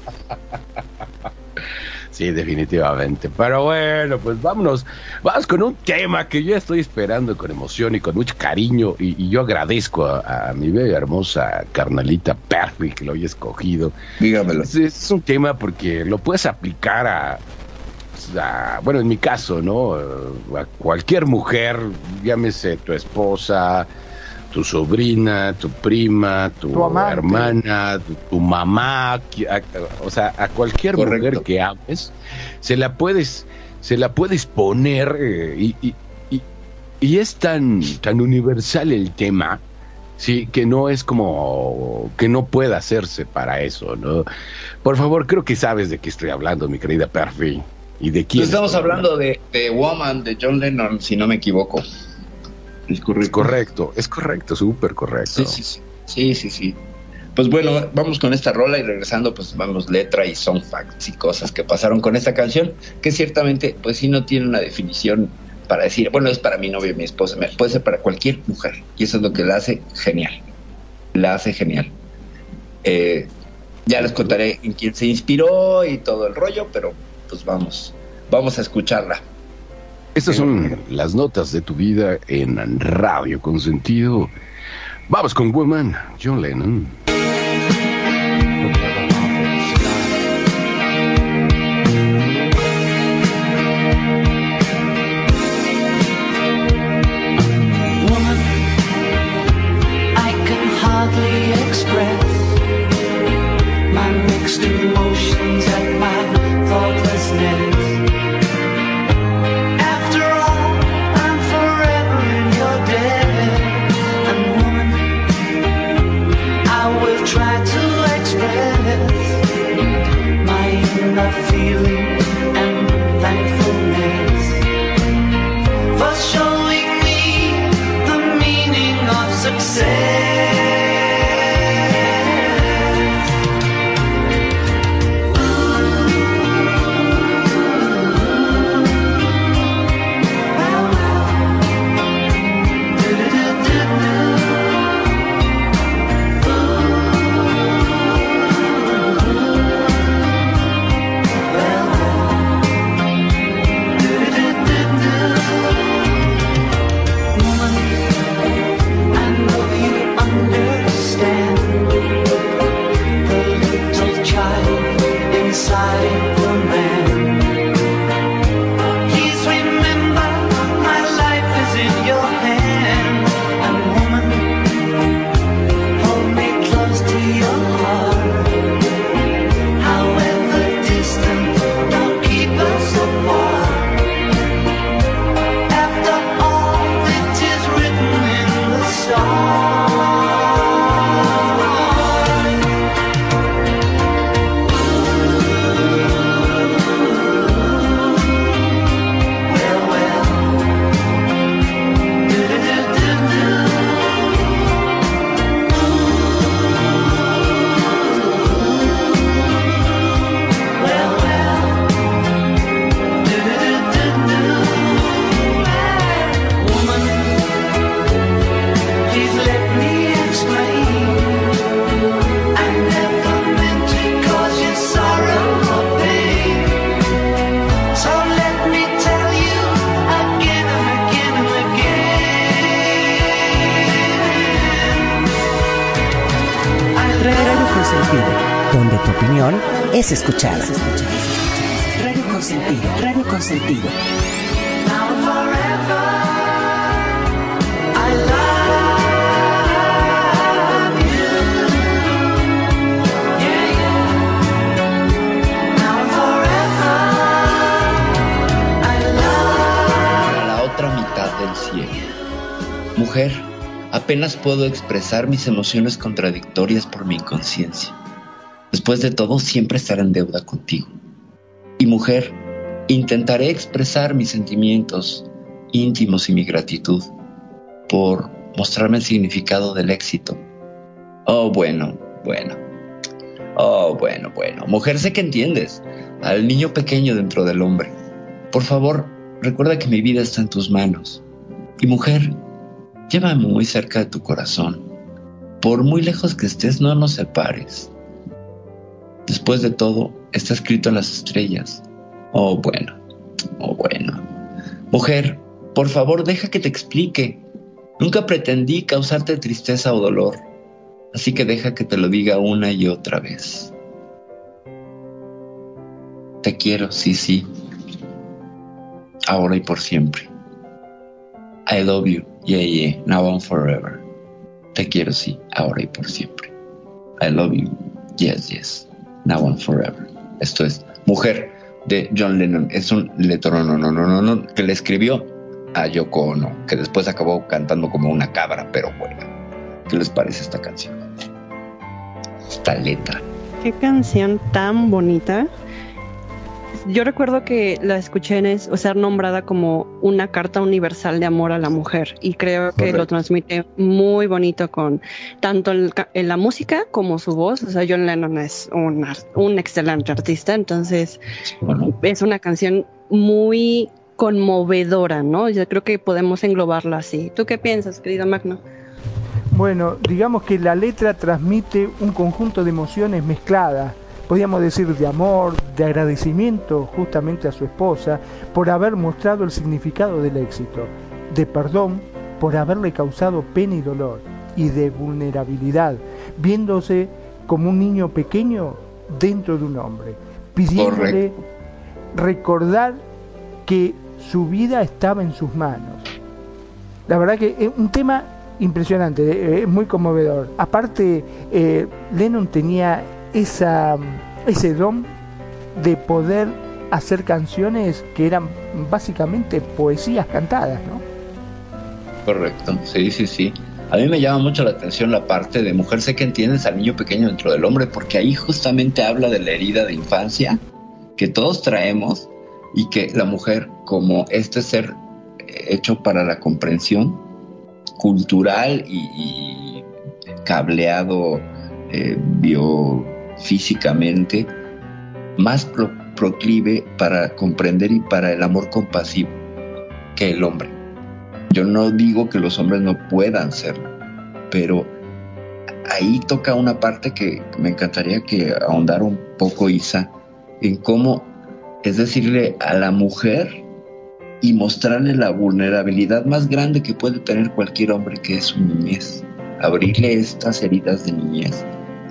Sí, definitivamente. Pero bueno, pues vámonos. Vamos con un tema que yo estoy esperando con emoción y con mucho cariño. Y, y yo agradezco a, a mi bella hermosa carnalita Perry que lo haya escogido. Dígamelo. Es, es un tema porque lo puedes aplicar a, a- bueno, en mi caso, ¿no? A cualquier mujer, llámese tu esposa, tu sobrina, tu prima, tu, hermana, tu, tu mamá, a- o sea, a cualquier Correcto. mujer que ames, se la puedes, se la puedes poner eh, y, y- y- y es tan, tan universal el tema. Sí, que no es como que no pueda hacerse para eso, ¿no? Por favor, creo que sabes de qué estoy hablando, mi querida Perfy. ¿Y de quién? Estamos estoy hablando de, de Woman de John Lennon, si no me equivoco. Es Es correcto. correcto, es correcto, súper correcto. Sí, sí, sí. Sí, sí, sí. Pues bueno, vamos con esta rola y regresando, pues vamos letra y song facts y cosas que pasaron con esta canción, que ciertamente, pues sí no tiene una definición para decir, bueno, es para mi novia, mi esposa, puede ser para cualquier mujer. Y eso es lo que la hace genial. La hace genial. Eh, ya les contaré en quién se inspiró y todo el rollo, pero pues vamos, vamos a escucharla. Estas son las notas de tu vida en Radio Consentido. Vamos con Woman, John Lennon. Es escuchada. Radio Consentido, Radio Consentido. a la otra mitad del cielo. Mujer, apenas puedo expresar mis emociones contradictorias por mi inconsciencia. Después de todo, siempre estaré en deuda contigo. Y mujer, intentaré expresar mis sentimientos íntimos y mi gratitud por mostrarme el significado del éxito. Oh, bueno, bueno. Oh, bueno, bueno. Mujer, sé que entiendes. Al niño pequeño dentro del hombre. Por favor, recuerda que mi vida está en tus manos. Y mujer, llévame muy cerca de tu corazón. Por muy lejos que estés, no nos separes. Después de todo, está escrito en las estrellas. Oh, bueno. Oh, bueno. Mujer, por favor, deja que te explique. Nunca pretendí causarte tristeza o dolor. Así que deja que te lo diga una y otra vez. Te quiero, sí, sí. Ahora y por siempre. I love you, yeah, yeah, now and forever. Te quiero, sí, ahora y por siempre. I love you, yes, yes, now and forever. Esto es Mujer de John Lennon. Es un letro no, no, no, no, no, que le escribió a Yoko Ono, que después acabó cantando como una cabra, pero bueno. ¿Qué les parece esta canción? Esta letra. Qué canción tan bonita. Yo recuerdo que la escuché en es, o sea, nombrada como una carta universal de amor a la mujer y creo que Correcto. lo transmite muy bonito con tanto el ca- en la música como su voz. O sea, John Lennon es un, ar- un excelente artista, entonces Bueno, es una canción muy conmovedora, ¿no? Yo creo que podemos englobarla así. ¿Tú qué piensas, querido Magno? Bueno, digamos que la letra transmite un conjunto de emociones mezcladas. Podríamos decir de amor, de agradecimiento justamente a su esposa por haber mostrado el significado del éxito, de perdón por haberle causado pena y dolor, y de vulnerabilidad, viéndose como un niño pequeño dentro de un hombre, pidiéndole Correcto. recordar que su vida estaba en sus manos. La verdad que es un tema impresionante, eh, es muy conmovedor. Aparte, eh, Lennon tenía esa, ese don de poder hacer canciones que eran básicamente poesías cantadas, ¿no? correcto. Sí, sí, sí. A mí me llama mucho la atención la parte de mujer, sé que entiendes al niño pequeño dentro del hombre, porque ahí justamente habla de la herida de infancia que todos traemos y que la mujer, como este ser hecho para la comprensión cultural y, cableado eh, biofísicamente, más pro- proclive para comprender y para el amor compasivo que el hombre. Yo no digo que los hombres no puedan serlo, pero ahí toca una parte que me encantaría que ahondara un poco Isa en cómo es decirle a la mujer y mostrarle la vulnerabilidad más grande que puede tener cualquier hombre que es su niñez. Abrirle estas heridas de niñez,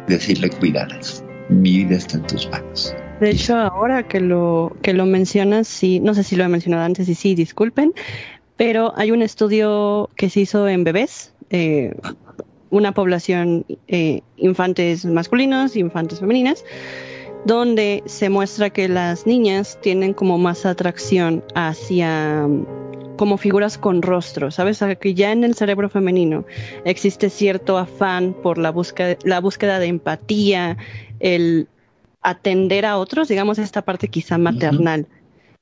decirle cuídalas. Mi vida está en tus manos. De hecho, ahora que lo, que lo mencionas, sí, no sé si lo he mencionado antes y sí, disculpen, pero hay un estudio que se hizo en bebés, eh, una población eh, infantes masculinos infantes femeninas, donde se muestra que las niñas tienen como más atracción hacia como figuras con rostro, ¿sabes? Que ya en el cerebro femenino existe cierto afán por la búsqueda, la búsqueda de empatía, el atender a otros, digamos, esta parte quizá maternal.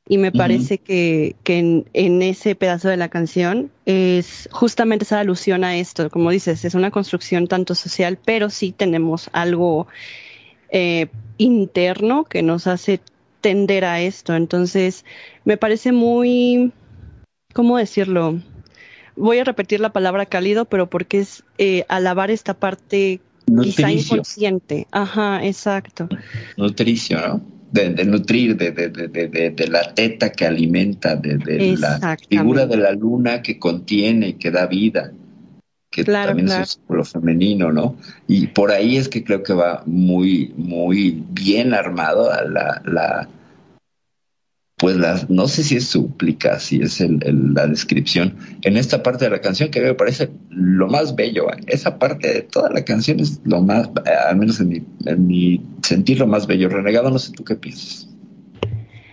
Y me parece que, que en, en ese pedazo de la canción es justamente esa alusión a esto. Como dices, es una construcción tanto social, pero sí tenemos algo eh, interno que nos hace tender a esto. Entonces, me parece muy, ¿cómo decirlo? Voy a repetir la palabra cálido, pero porque es eh, alabar esta parte quizá inconsciente. Ajá, exacto. nutricio, ¿no? De, de nutrir, de, de, de, de, de- de la teta que alimenta, de, de la figura de la luna que contiene que da vida, que Claro, también claro. es lo femenino, ¿no? Y por ahí es que creo que va muy, muy bien armado a la, la pues la, no sé si es súplica, si es el- la descripción en esta parte de la canción que me parece lo más bello. Esa parte de toda la canción es lo más, eh, al menos en mi, en mi sentir, lo más bello. Renegado, no sé tú qué piensas.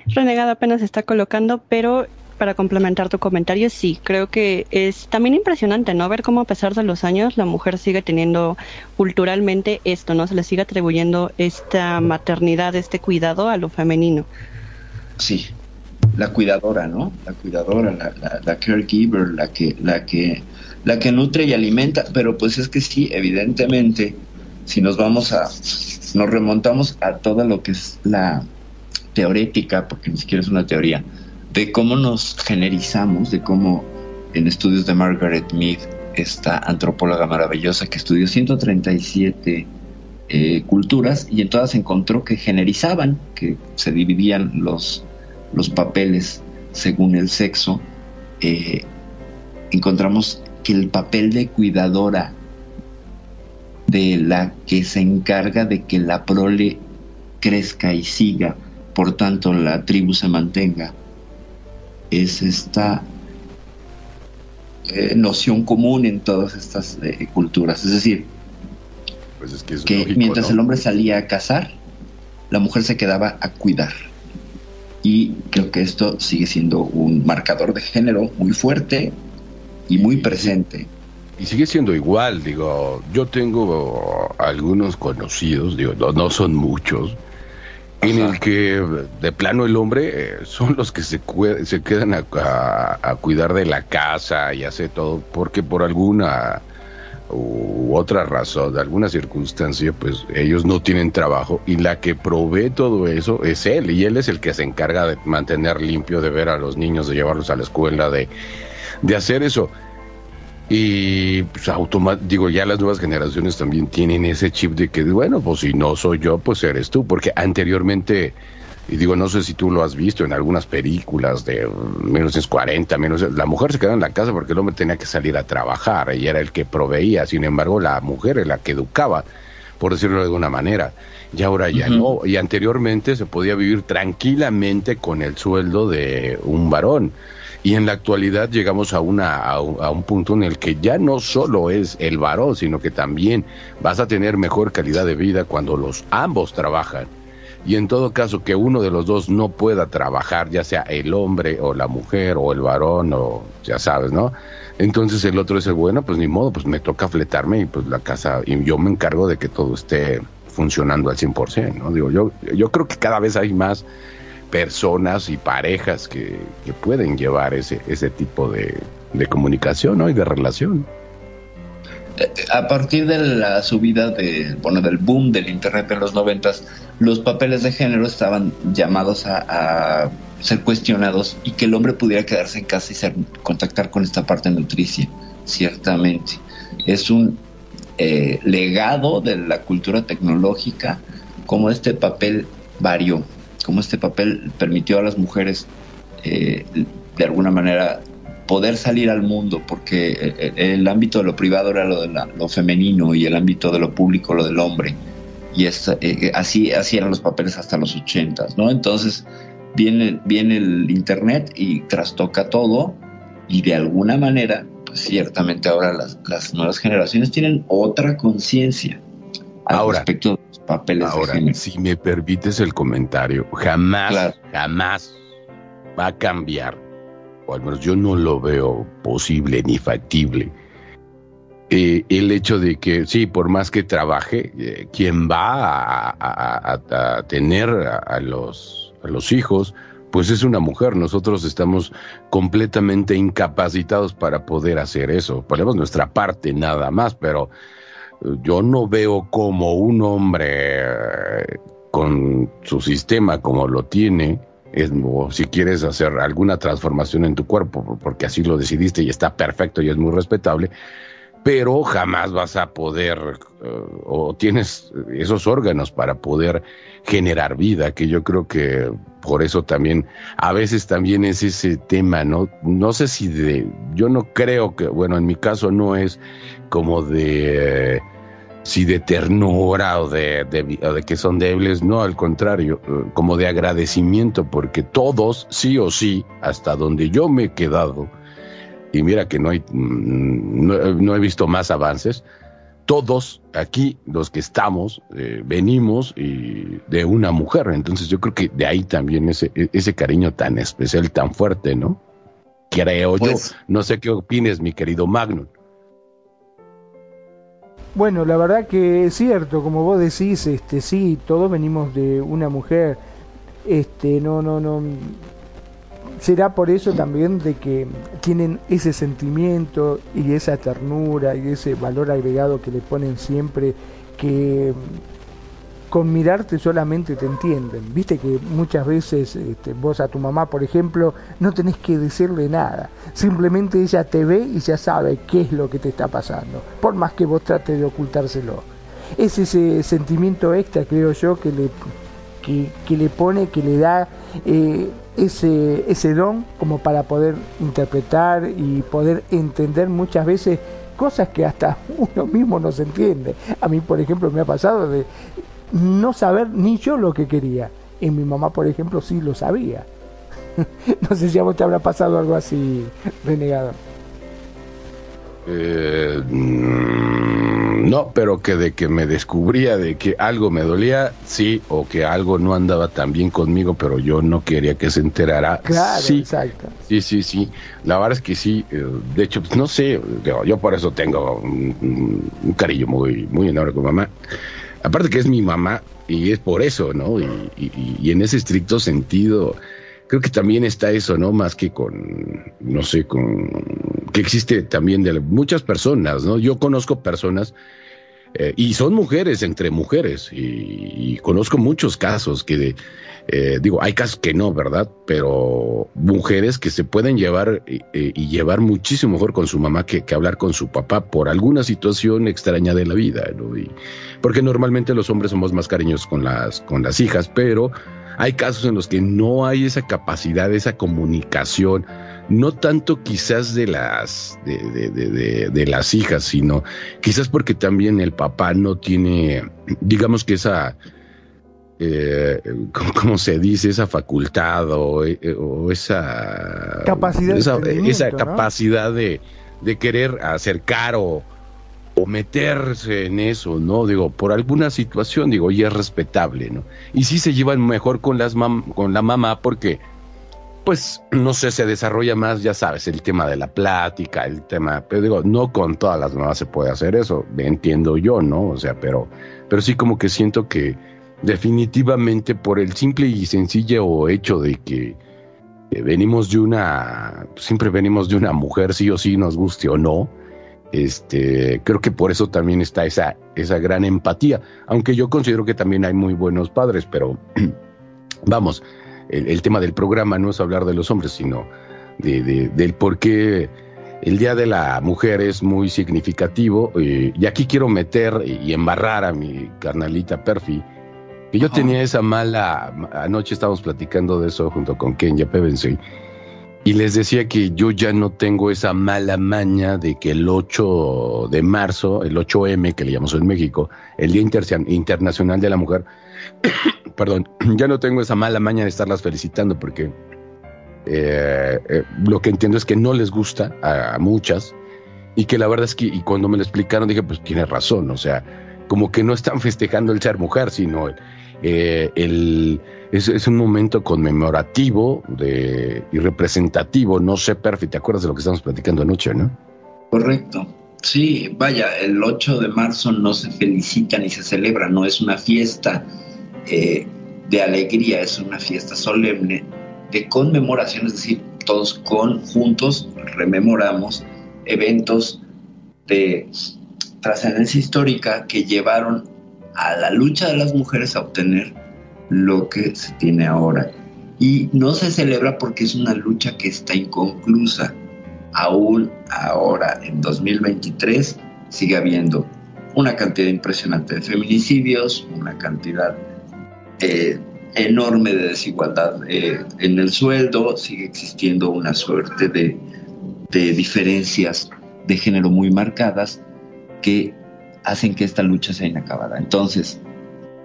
Renegado apenas está colocando, pero para complementar tu comentario, sí, creo que es también impresionante, ¿no? Ver cómo a pesar de los años la mujer sigue teniendo culturalmente esto, ¿no? Se le sigue atribuyendo esta maternidad, este cuidado a lo femenino. Sí, la cuidadora, ¿no? La cuidadora, la, la, la caregiver, la que, la que, la que nutre y alimenta, pero pues es que sí, evidentemente, si nos vamos a, nos remontamos a todo lo que es la teorética, porque ni siquiera es una teoría, de cómo nos generizamos, de cómo en estudios de Margaret Mead, esta antropóloga maravillosa que estudió 137 eh, culturas y en todas encontró que generizaban, que se dividían los, los papeles según el sexo. Eh, encontramos que el papel de cuidadora, de la que se encarga de que la prole crezca y siga, por tanto la tribu se mantenga, es esta eh, noción común en todas estas culturas. Es decir, Pues es que es que lógico, mientras ¿no? el hombre salía a cazar, la mujer se quedaba a cuidar. Y creo que esto sigue siendo un marcador de género muy fuerte y muy presente. Y sigue siendo igual, digo, yo tengo algunos conocidos, digo, no, no son muchos, en el que de plano el hombre eh, son los que se, se quedan a, a- a cuidar de la casa y hace todo, porque por alguna u otra razón, de alguna circunstancia, pues ellos no tienen trabajo y la que provee todo eso es él y él es el que se encarga de mantener limpio, de ver a los niños, de llevarlos a la escuela, de, de hacer eso. Y pues digo, ya las nuevas generaciones también tienen ese chip de que, bueno, pues si no soy yo, pues eres tú, porque anteriormente, y digo, no sé si tú lo has visto en algunas películas de mm, 1940, menos, la mujer se quedaba en la casa porque el hombre tenía que salir a trabajar y era el que proveía, sin embargo, la mujer era la que educaba, por decirlo de alguna manera. Y ahora ya no, y anteriormente se podía vivir tranquilamente con el sueldo de un varón. Y en la actualidad llegamos a, una, a, un- a un punto en el que ya no solo es el varón, sino que también vas a tener mejor calidad de vida cuando los ambos trabajan. Y en todo caso que uno de los dos no pueda trabajar, ya sea el hombre o la mujer o el varón o ya sabes, ¿no? Entonces el otro dice, bueno, pues ni modo, pues me toca fletarme y pues la casa, y yo me encargo de que todo esté funcionando al 100%, ¿no? Digo, yo, yo creo que cada vez hay más personas y parejas que, que pueden llevar ese, ese tipo de, de comunicación ¿no? y de relación. A partir de la subida de, bueno, del boom del internet en los noventas, los papeles de género estaban llamados a, ser cuestionados y que el hombre pudiera quedarse en casa y ser, contactar con esta parte nutricia, ciertamente. Es un eh, legado de la cultura tecnológica, como este papel varió, como este papel permitió a las mujeres eh, de alguna manera poder salir al mundo, porque el, el ámbito de lo privado era lo, de la- lo femenino y el ámbito de lo público lo del hombre. Y esta- eh, así, así eran los papeles hasta los ochentas, ¿no? Entonces viene, viene el internet y trastoca todo y de alguna manera, pues ciertamente ahora las, las nuevas generaciones tienen otra conciencia al Ahora- respecto de los papeles Ahora, de género. si me permites el comentario, jamás, Claro. jamás va a cambiar, al menos yo no lo veo posible ni factible, eh, el hecho de que, sí, por más que trabaje, eh, quien va a, tener a, los, a los hijos, pues es una mujer. Nosotros estamos completamente incapacitados para poder hacer eso. Ponemos nuestra parte nada más, pero eh, yo no veo como un hombre con su sistema como lo tiene, o si quieres hacer alguna transformación en tu cuerpo, porque así lo decidiste y está perfecto y es muy respetable, pero jamás vas a poder eh, o tienes esos órganos para poder generar vida, que yo creo que por eso también a veces también es ese tema, ¿no? No sé si de, yo no creo que, bueno, en mi caso no es como de si de ternura o de, de- o de que son débiles, no, al contrario, eh, como de agradecimiento, porque todos, sí o sí, hasta donde yo me he quedado, y mira que no, hay, mm, no, no he visto más avances, todos aquí, los que estamos, eh, venimos y de una mujer, entonces yo creo que de ahí también ese, ese cariño tan especial, tan fuerte, ¿no? Creo Pues- yo, no sé qué opines, mi querido Magnum. Bueno, la verdad que es cierto, como vos decís, este sí, todos venimos de una mujer. Este, no, no, no. Será por eso también de que tienen ese sentimiento y esa ternura y ese valor agregado que le ponen siempre que con mirarte solamente te entienden. Viste que muchas veces este, vos a tu mamá, por ejemplo, no tenés que decirle nada. Simplemente ella te ve y ya sabe qué es lo que te está pasando, por más que vos trates de ocultárselo. Es ese sentimiento extra, creo yo, que le, que, le pone, que le da eh, ese, ese don como para poder interpretar y poder entender muchas veces cosas que hasta uno mismo no se entiende. A mí, por ejemplo, me ha pasado de no saber ni yo lo que quería. Y mi mamá, por ejemplo, sí lo sabía. no sé si a vos te habrá pasado algo así, renegado. Eh, mm, no, pero que de que me descubría de que algo me dolía, sí, o que algo no andaba tan bien conmigo, pero yo no quería que se enterara. Claro, sí, exacto. sí, sí, sí. La verdad es que sí. eh, De hecho, pues, no sé, yo por eso tengo un, un- un cariño muy, muy enorme con mamá. Aparte que es mi mamá y es por eso, ¿no? Y, en ese estricto sentido, creo que también está eso, ¿no? Más que con, no sé, con que existe también de muchas personas, ¿no? Yo conozco personas eh, y son mujeres entre mujeres y, y conozco muchos casos que, eh, digo, hay casos que no, ¿verdad? Pero mujeres que se pueden llevar eh, eh, y llevar muchísimo mejor con su mamá que, hablar con su papá por alguna situación extraña de la vida, porque normalmente los hombres somos más cariñosos con las, con las hijas, pero hay casos en los que no hay esa capacidad, esa comunicación, no tanto quizás de las de- de las hijas, sino quizás porque también el papá no tiene, digamos que esa eh, ¿cómo, cómo se dice? esa facultad o, eh, o esa Capacidad de esa, ¿no? capacidad de, de querer acercar o, o meterse en eso, ¿no? Digo, por alguna situación, digo, y es respetable, ¿no? Y sí se llevan mejor con las mam- con la mamá porque pues no sé, se desarrolla más, ya sabes, el tema de la plática, el tema, pero digo, no con todas las mamás se puede hacer eso, entiendo yo, ¿no? O sea, pero, pero sí como que siento que definitivamente por el simple y sencillo hecho de que venimos de una, siempre venimos de una mujer, sí o sí, nos guste o no, este, creo que por eso también está esa, esa gran empatía, aunque yo considero que también hay muy buenos padres, pero vamos, el, tema del programa no es hablar de los hombres, sino de- del por qué el Día de la Mujer es muy significativo. eh, y aquí quiero meter y embarrar a mi carnalita Perfi, que yo Ajá. tenía esa mala, anoche estábamos platicando de eso junto con Kenya Pevensey, y les decía que yo ya no tengo esa mala maña de que el 8 de marzo, el 8M que le llamamos en México, el Día Inter- Internacional de la Mujer, perdón, ya no tengo esa mala maña de estarlas felicitando porque eh, eh, lo que entiendo es que no les gusta a, a muchas y que la verdad es que y cuando me lo explicaron dije pues tiene razón, o sea, como que no están festejando el ser mujer, sino el, eh, es, un momento conmemorativo y representativo, no sé, Perfi, ¿te acuerdas de lo que estamos platicando anoche, no? Correcto. Sí, vaya, el 8 de marzo no se felicita ni se celebra, no es una fiesta eh, de alegría, es una fiesta solemne de conmemoración, es decir, todos con, juntos rememoramos eventos de trascendencia histórica que llevaron a la lucha de las mujeres a obtener lo que se tiene ahora. Y no se celebra porque es una lucha que está inconclusa aún ahora, en 2023, sigue habiendo una cantidad impresionante de feminicidios, una cantidad eh, enorme de desigualdad eh, en el sueldo, sigue existiendo una suerte de, de diferencias de género muy marcadas que hacen que esta lucha sea inacabada. Entonces,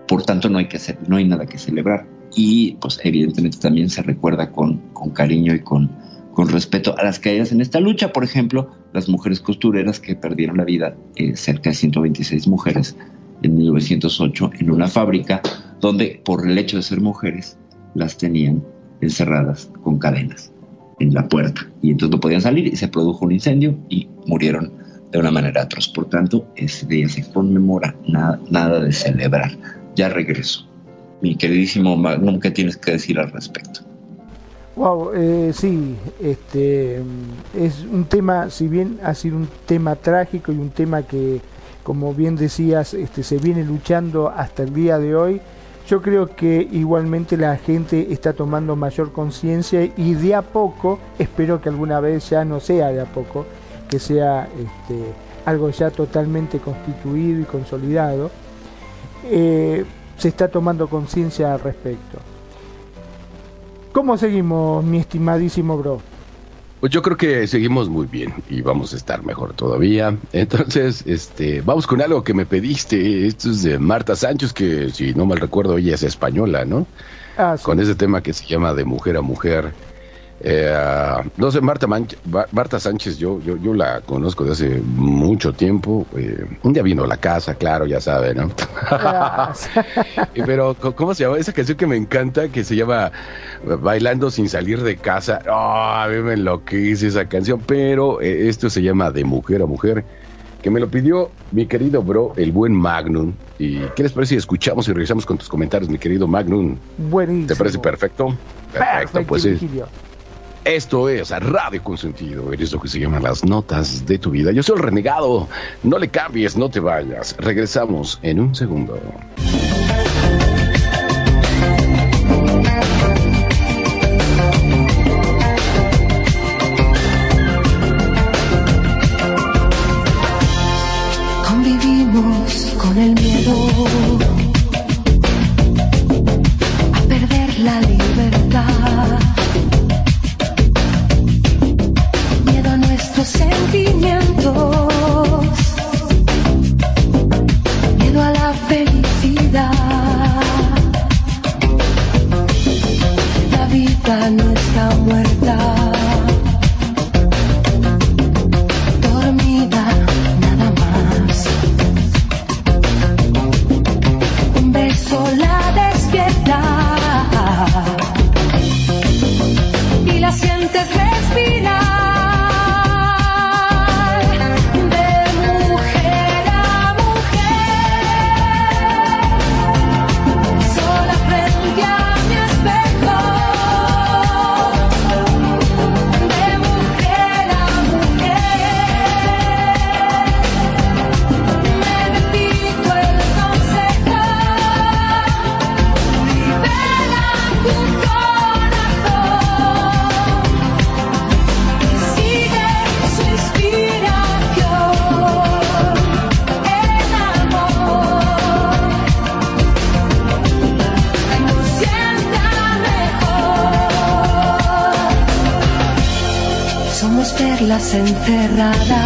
por tanto, no hay que hacer, no hay nada que celebrar. Y pues evidentemente también se recuerda con, con cariño y con, con respeto a las caídas en esta lucha. Por ejemplo, las mujeres costureras que perdieron la vida, eh, cerca de 126 mujeres en 1908, en una fábrica donde por el hecho de ser mujeres las tenían encerradas con cadenas en la puerta y entonces no podían salir y se produjo un incendio y murieron de una manera atroz. Por tanto, ese día se conmemora, nada, nada de celebrar. Ya regreso. Mi queridísimo Magnum, ¿qué tienes que decir al respecto? Wow, eh, sí, este es un tema, si bien ha sido un tema trágico y un tema que, como bien decías, este, se viene luchando hasta el día de hoy, yo creo que igualmente la gente está tomando mayor conciencia y de a poco, espero que alguna vez ya no sea de a poco, que sea este, algo ya totalmente constituido y consolidado, eh, se está tomando conciencia al respecto. ¿Cómo seguimos, mi estimadísimo bro? Pues yo creo que seguimos muy bien y vamos a estar mejor todavía. Entonces, este, vamos con algo que me pediste. Esto es de Marta Sánchez, que si no mal recuerdo, ella es española, ¿no? Ah, sí. Con ese tema que se llama de mujer a mujer. Eh, no sé, Marta, Manch- Marta Sánchez, yo, yo, yo la conozco de hace mucho tiempo. Eh, un día vino a la casa, claro, ya sabe, ¿no? Eh, Pero, ¿cómo se llama? Esa canción que me encanta, que se llama Bailando sin salir de casa. Oh, a mí me enloquece esa canción, pero eh, esto se llama De Mujer a Mujer, que me lo pidió mi querido bro, el buen Magnum. ¿Y qué les parece si escuchamos y regresamos con tus comentarios, mi querido Magnum? Buenísimo. ¿Te parece perfecto? Perfecto, Perfecto, pues es- Virgilio. Esto es Radio Consentido, eres lo que se llaman las notas de tu vida. Yo soy el renegado, no le cambies, no te vayas. Regresamos en un segundo. Enterradas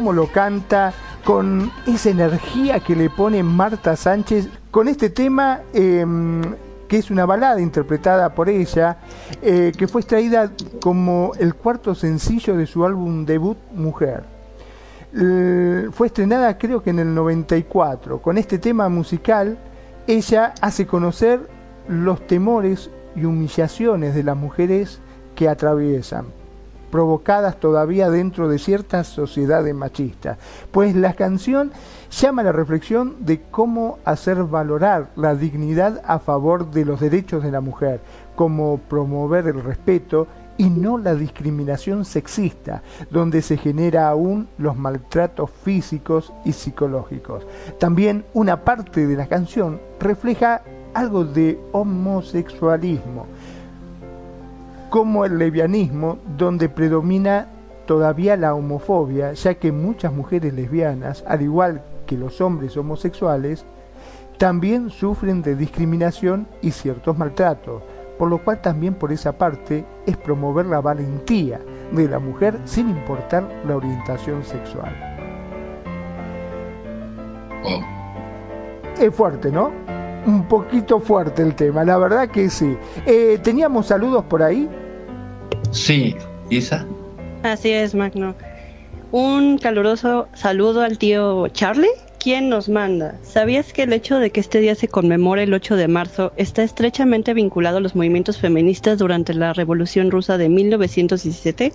cómo lo canta, con esa energía que le pone Marta Sánchez, con este tema eh, que es una balada interpretada por ella, eh, que fue extraída como el cuarto sencillo de su álbum debut Mujer. Fue estrenada creo que en el 94. Con este tema musical, ella hace conocer los temores y humillaciones de las mujeres que atraviesan, provocadas todavía dentro de ciertas sociedades machistas. Pues la canción llama a la reflexión de cómo hacer valorar la dignidad a favor de los derechos de la mujer, cómo promover el respeto y no la discriminación sexista, donde se genera aún los maltratos físicos y psicológicos. También una parte de la canción refleja algo de homosexualismo, como el lesbianismo, donde predomina todavía la homofobia, ya que muchas mujeres lesbianas, al igual que los hombres homosexuales, también sufren de discriminación y ciertos maltratos por lo cual también por esa parte es promover la valentía de la mujer sin importar la orientación sexual. Oh, Es fuerte, ¿no? Un poquito fuerte el tema, la verdad que sí. Eh, ¿Teníamos saludos por ahí? Sí, Isa. Así es, Magno. Un caluroso saludo al tío Charlie, quien nos manda. ¿Sabías que el hecho de que este día se conmemore el 8 de marzo está estrechamente vinculado a los movimientos feministas durante la Revolución Rusa de 1917?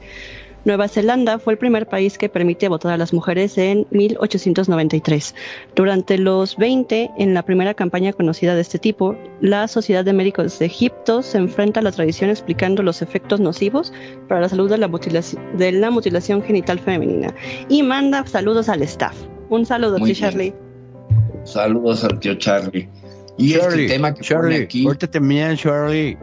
Nueva Zelanda fue el primer país que permite votar a las mujeres en 1893. Durante los 20, en la primera campaña conocida de este tipo, la Sociedad de Médicos de Egipto se enfrenta a la tradición explicando los efectos nocivos para la salud de la, mutilaci- de la mutilación genital femenina. Y manda saludos al staff. Un saludo, Muy tío bien. Charlie. Saludos al tío Charlie. Y Charlie, este tema que pone Charlie, aquí, Charlie.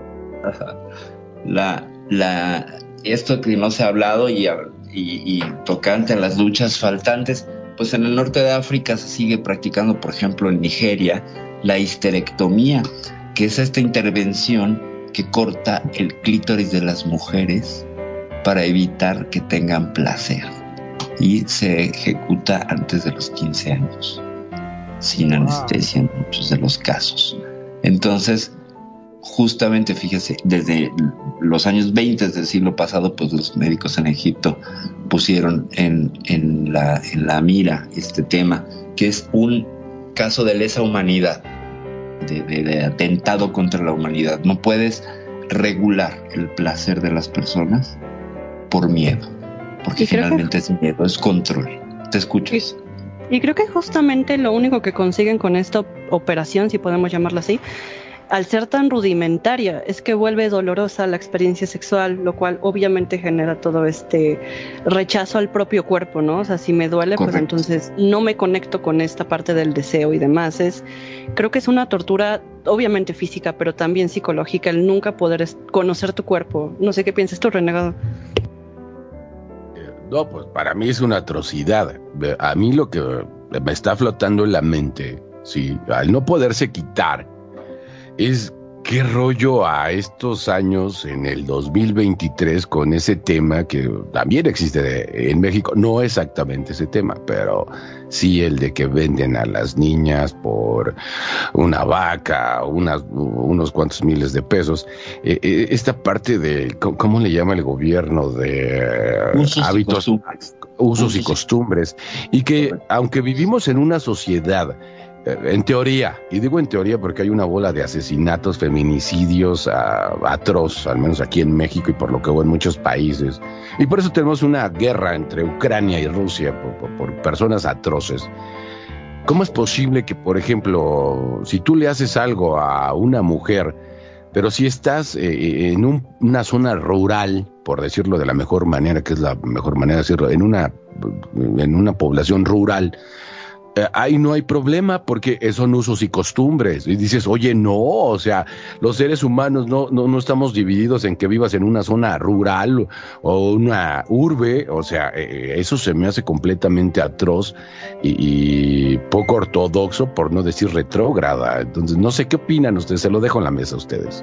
La, la, esto que no se ha hablado y, y, y tocante a las luchas faltantes, pues en el norte de África se sigue practicando, por ejemplo, en Nigeria, la histerectomía, que es esta intervención que corta el clítoris de las mujeres para evitar que tengan placer. Y se ejecuta antes de los 15 años, sin Wow. anestesia en muchos de los casos. Entonces, justamente, fíjese, desde los años 20 del siglo pasado, pues los médicos en Egipto pusieron en, en la, en la mira este tema, que es un caso de lesa humanidad, de, de- de atentado contra la humanidad. No puedes regular el placer de las personas por miedo, porque que- finalmente es miedo, es control. Te escuchas. Y creo que justamente lo único que consiguen con esta operación, si podemos llamarla así, al ser tan rudimentaria, es que vuelve dolorosa la experiencia sexual, lo cual obviamente genera todo este rechazo al propio cuerpo, ¿no? O sea, si me duele, pues entonces no me conecto con esta parte del deseo y demás. Es, creo que es una tortura, obviamente física, pero también psicológica, el nunca poder conocer tu cuerpo. No sé qué piensas tú, renegado. No, pues para mí es una atrocidad. A mí lo que me está flotando en la mente, sí, al no poderse quitar, es qué rollo a estos años en el 2023 con ese tema que también existe en México, no exactamente ese tema, pero sí el de que venden a las niñas por una vaca, unas, unos cuantos miles de pesos. Eh, eh, esta parte de, ¿cómo- ¿cómo le llama el gobierno? De Usos hábitos, usos Usos y costumbres. Y que aunque vivimos en una sociedad, en teoría, y digo en teoría porque hay una bola de asesinatos, feminicidios ah, atroz, al menos aquí en México y por lo que veo en muchos países. Y por eso tenemos una guerra entre Ucrania y Rusia por, personas atroces. ¿Cómo es posible que, por ejemplo, si tú le haces algo a una mujer, pero si estás eh, en un- una zona rural, por decirlo de la mejor manera, que es la mejor manera de decirlo, en una, en una población rural, eh, ahí no hay problema porque son usos y costumbres. Y dices, oye, no, o sea, los seres humanos no, no, no estamos divididos en que vivas en una zona rural o una urbe, o sea, eh, eso se me hace completamente atroz y, y poco ortodoxo, por no decir retrógrada. Entonces, no sé qué opinan ustedes, se lo dejo en la mesa a ustedes.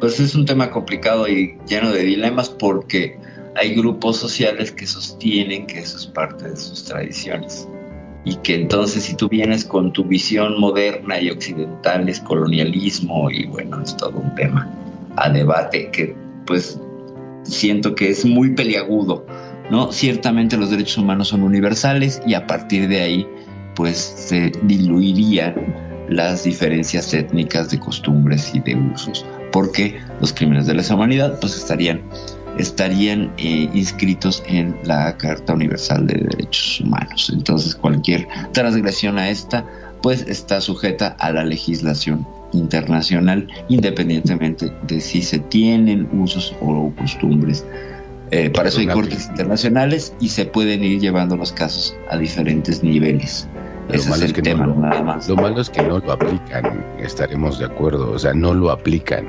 Pues es un tema complicado y lleno de dilemas porque hay grupos sociales que sostienen que eso es parte de sus tradiciones y que entonces si tú vienes con tu visión moderna y occidental es colonialismo y bueno, es todo un tema a debate que pues siento que es muy peliagudo, ¿no? Ciertamente los derechos humanos son universales y a partir de ahí pues se diluirían las diferencias étnicas de costumbres y de usos, porque los crímenes de lesa humanidad pues estarían estarían eh, inscritos en la Carta Universal de Derechos Humanos. Entonces cualquier transgresión a esta pues está sujeta a la legislación internacional independientemente de si se tienen usos o costumbres. Eh, para eso hay cortes internacionales y se pueden ir llevando los casos a diferentes niveles. Ese es el tema, no lo, nada más. Lo malo es que no lo aplican, estaremos de acuerdo, o sea, no lo aplican.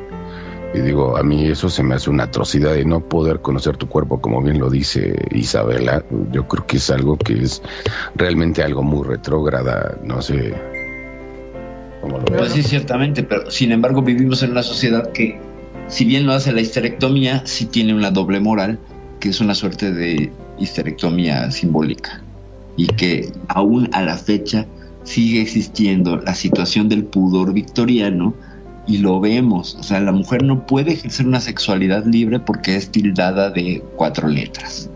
Y digo, a mí eso se me hace una atrocidad de no poder conocer tu cuerpo, como bien lo dice Isabela. Yo creo que es algo que es realmente algo muy retrógrada, no sé. ¿Cómo lo Pues sí, ciertamente, pero sin embargo vivimos en una sociedad que, si bien no hace la histerectomía, sí tiene una doble moral, que es una suerte de histerectomía simbólica. Y que aún a la fecha sigue existiendo la situación del pudor victoriano y lo vemos. O sea, la mujer no puede ejercer una sexualidad libre porque es tildada de cuatro letras.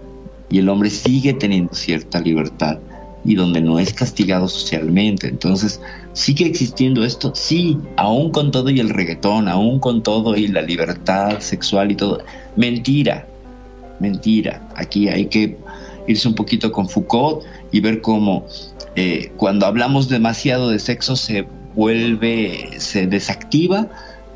Y el hombre sigue teniendo cierta libertad y donde no es castigado socialmente. Entonces, ¿sigue existiendo esto? Sí, aún con todo y el reggaetón, aún con todo y la libertad sexual y todo. Mentira, mentira. Aquí hay que irse un poquito con Foucault y ver cómo eh, cuando hablamos demasiado de sexo se vuelve, se desactiva,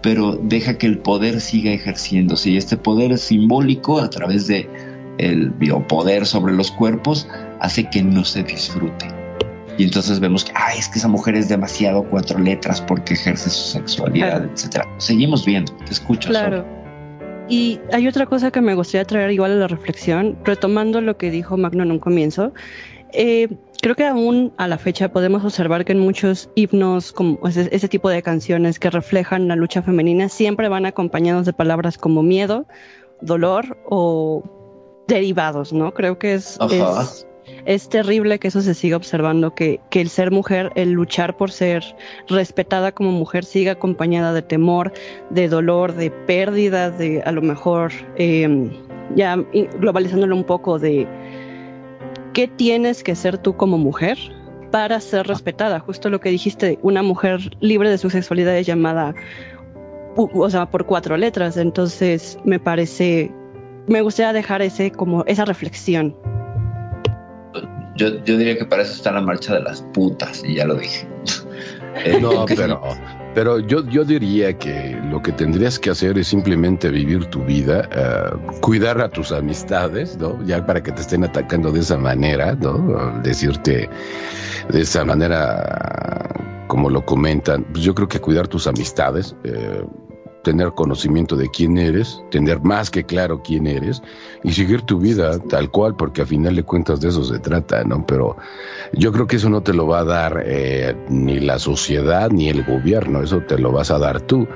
pero deja que el poder siga ejerciéndose. Y este poder simbólico, a través de el biopoder sobre los cuerpos, hace que no se disfrute. Y entonces vemos que, ay, es que esa mujer es demasiado cuatro letras porque ejerce su sexualidad, Claro. etcétera. Seguimos viendo, te escucho. Claro. Sol. Y hay otra cosa que me gustaría traer igual a la reflexión, retomando lo que dijo Magno en un comienzo. Eh, creo que aún a la fecha podemos observar que en muchos himnos, como ese, ese tipo de canciones que reflejan la lucha femenina, siempre van acompañados de palabras como miedo, dolor o derivados, ¿no? Creo que es, es, es terrible que eso se siga observando, que, que el ser mujer, el luchar por ser respetada como mujer siga acompañada de temor, de dolor, de pérdida, de a lo mejor eh, ya globalizándolo un poco de qué tienes que ser tú como mujer para ser respetada. Justo lo que dijiste, una mujer libre de su sexualidad es llamada, o sea, por cuatro letras. Entonces me parece, me gustaría dejar ese como esa reflexión. Yo, yo diría que para eso está la marcha de las putas, y ya lo dije. Eh, No, pero, pero yo, yo diría que lo que tendrías que hacer es simplemente vivir tu vida, eh, cuidar a tus amistades, ¿no? Ya para que te estén atacando de esa manera, ¿no? Decirte de esa manera, como lo comentan, pues yo creo que cuidar tus amistades, eh, tener conocimiento de quién eres, tener más que claro quién eres y seguir tu vida tal cual, porque a final de cuentas de eso se trata, ¿no? Pero yo creo que eso no te lo va a dar eh, ni la sociedad ni el gobierno, eso te lo vas a dar tú,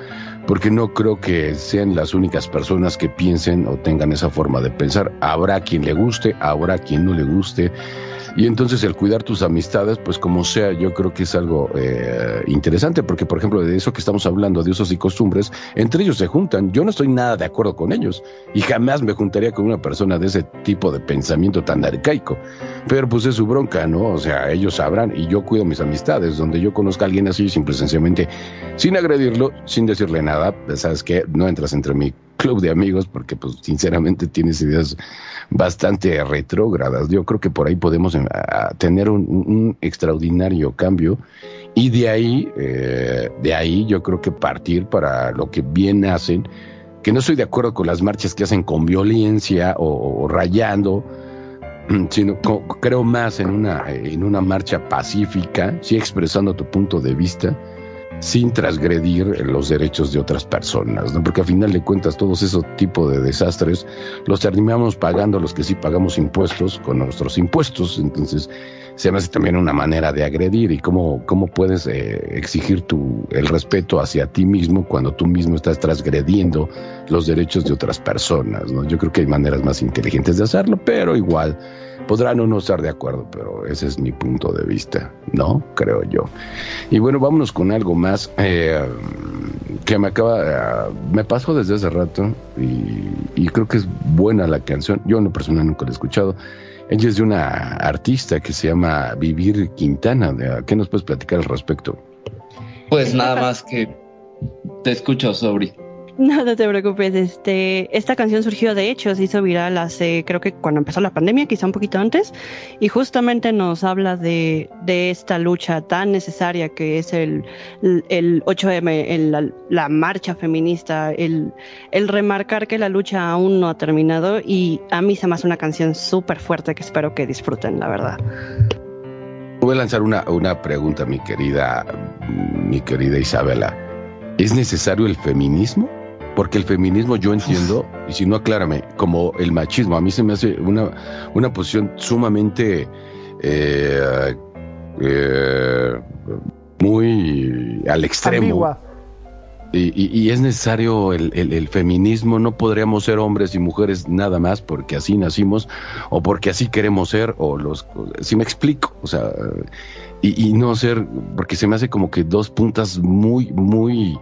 porque no creo que sean las únicas personas que piensen o tengan esa forma de pensar. Habrá quien le guste, habrá quien no le guste. Y entonces el cuidar tus amistades, pues como sea, yo creo que es algo eh, interesante, porque por ejemplo de eso que estamos hablando, de usos y costumbres, entre ellos se juntan. Yo no estoy nada de acuerdo con ellos y jamás me juntaría con una persona de ese tipo de pensamiento tan arcaico. Pero pues es su bronca, ¿no? O sea, ellos sabrán y yo cuido mis amistades. Donde yo conozca a alguien así, simple sencillamente, sin agredirlo, sin decirle nada, pues, ¿sabes qué? No entras entre mi club de amigos porque pues sinceramente tienes ideas bastante retrógradas. Yo creo que por ahí podemos eh, tener un, extraordinario cambio y de ahí, eh, de ahí yo creo que partir para lo que bien hacen, que no estoy de acuerdo con las marchas que hacen con violencia o, o rayando, sino creo más en una, en una marcha pacífica, sí expresando tu punto de vista, sin transgredir los derechos de otras personas, ¿no? Porque a final de cuentas todos esos tipos de desastres los terminamos pagando los que sí pagamos impuestos con nuestros impuestos, entonces se me hace también una manera de agredir y cómo, cómo puedes eh, exigir tu, el respeto hacia ti mismo cuando tú mismo estás transgrediendo los derechos de otras personas, ¿no? Yo creo que hay maneras más inteligentes de hacerlo, pero igual podrán o no estar de acuerdo, pero ese es mi punto de vista, ¿no? Creo yo. Y bueno, vámonos con algo más eh, que me acaba, eh, me pasó desde hace rato y, y creo que es buena la canción. Yo en lo personal nunca la he escuchado. Ella es de una artista que se llama Vivir Quintana. ¿De- ¿Qué nos puedes platicar al respecto? Pues nada más que te escucho, Sobri. No, no te preocupes. Este, esta canción surgió de hecho, se hizo viral hace, creo que cuando empezó la pandemia, quizá un poquito antes, y justamente nos habla de, de esta lucha tan necesaria que es el, el 8M, el- la, la marcha feminista, el, el remarcar que la lucha aún no ha terminado, y a mí se me hace una canción súper fuerte que espero que disfruten, la verdad. Voy a lanzar una, una pregunta, mi querida, mi querida Isabela. ¿Es necesario el feminismo? Porque el feminismo yo entiendo, y si no aclárame, como el machismo. A mí se me hace una, una posición sumamente eh, eh, muy al extremo. Ambigua. Y, y- y es necesario el, el- el feminismo, no podríamos ser hombres y mujeres nada más porque así nacimos o porque así queremos ser, o los, si me explico, o sea, y, y no ser, porque se me hace como que dos puntas muy, muy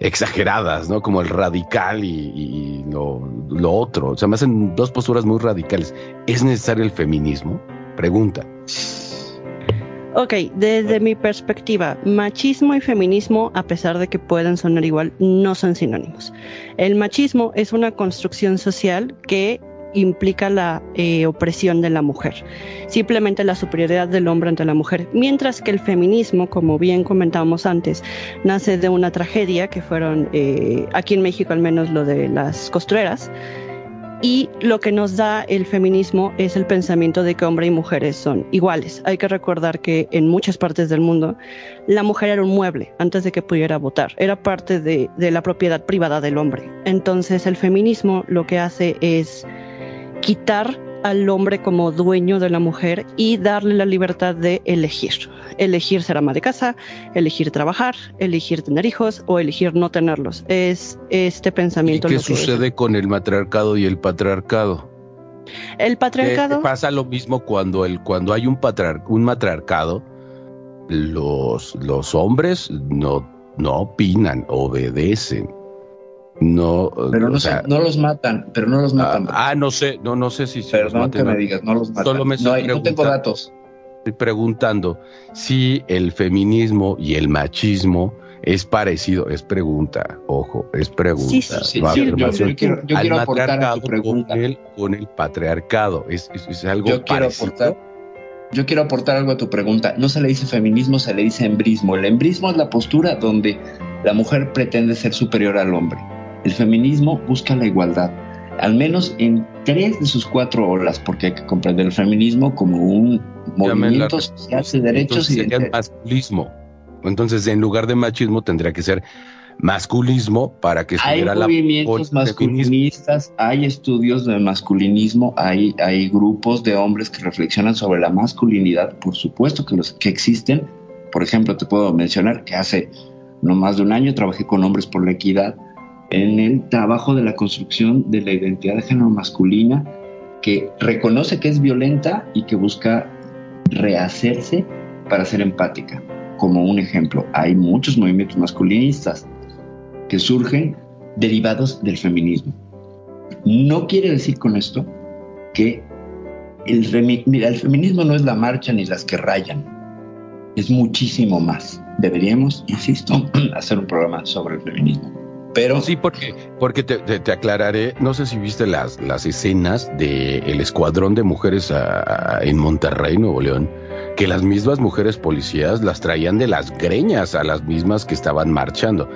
exageradas, ¿no? Como el radical y, y lo, lo otro, o sea, me hacen dos posturas muy radicales. ¿Es necesario el feminismo? Pregunta. Ok, desde mi perspectiva, machismo y feminismo, a pesar de que pueden sonar igual, no son sinónimos. El machismo es una construcción social que implica la eh, opresión de la mujer, simplemente la superioridad del hombre ante la mujer, mientras que el feminismo, como bien comentábamos antes, nace de una tragedia que fueron, eh, aquí en México al menos lo de las costureras, y lo que nos da el feminismo es el pensamiento de que hombre y mujeres son iguales. Hay que recordar que en muchas partes del mundo la mujer era un mueble antes de que pudiera votar. Era parte de, de la propiedad privada del hombre. Entonces el feminismo lo que hace es quitar al hombre como dueño de la mujer y darle la libertad de elegir. Elegir ser ama de casa, elegir trabajar, elegir tener hijos o elegir no tenerlos. Es este ¿Y pensamiento qué que es. sucede con el matriarcado y el patriarcado? El ¿Qué patriarcado. pasa lo mismo cuando el cuando hay un patriar- un matriarcado los los hombres no no opinan obedecen no Pero o no, sea, no los matan, pero no los matan. ah, ah, no sé no no sé si, si los Perdón que maten me no. digas, no los matan. Solo me no, estoy hay- no tengo preguntando. datos. estoy preguntando si el feminismo y el machismo es parecido es pregunta ojo es pregunta Sí, sí, sí, no sí, yo- quiero- yo Al quiero aportar a tu pregunta. con el, con el patriarcado es, es, es algo Yo quiero parecido aportar. Yo quiero aportar algo a tu pregunta. No se le dice feminismo, se le dice embrismo. El embrismo es la postura donde la mujer pretende ser superior al hombre. El feminismo busca la igualdad, al menos en tres de sus cuatro olas, porque hay que comprender el feminismo como un movimiento social de derechos y de masculismo. Entonces, en lugar de machismo, tendría que ser masculismo para que Hay estuviera la movimientos masculinistas, hay estudios de masculinismo, hay, hay grupos de hombres que reflexionan sobre la masculinidad, por supuesto que los que existen. Por ejemplo, te puedo mencionar que hace no más de un año trabajé con hombres por la equidad en el trabajo de la construcción de la identidad de género masculina que reconoce que es violenta y que busca rehacerse para ser empática. Como un ejemplo, hay muchos movimientos masculinistas que surgen derivados del feminismo. No quiere decir con esto que el, mira, el feminismo no es la marcha ni las que rayan, es muchísimo más. Deberíamos, insisto, hacer un programa sobre el feminismo. Sí, porque, porque te, te- aclararé, no sé si viste las, las escenas del escuadrón de mujeres en Monterrey, Nuevo León, que las mismas mujeres policías las traían de las greñas a las mismas que estaban marchando.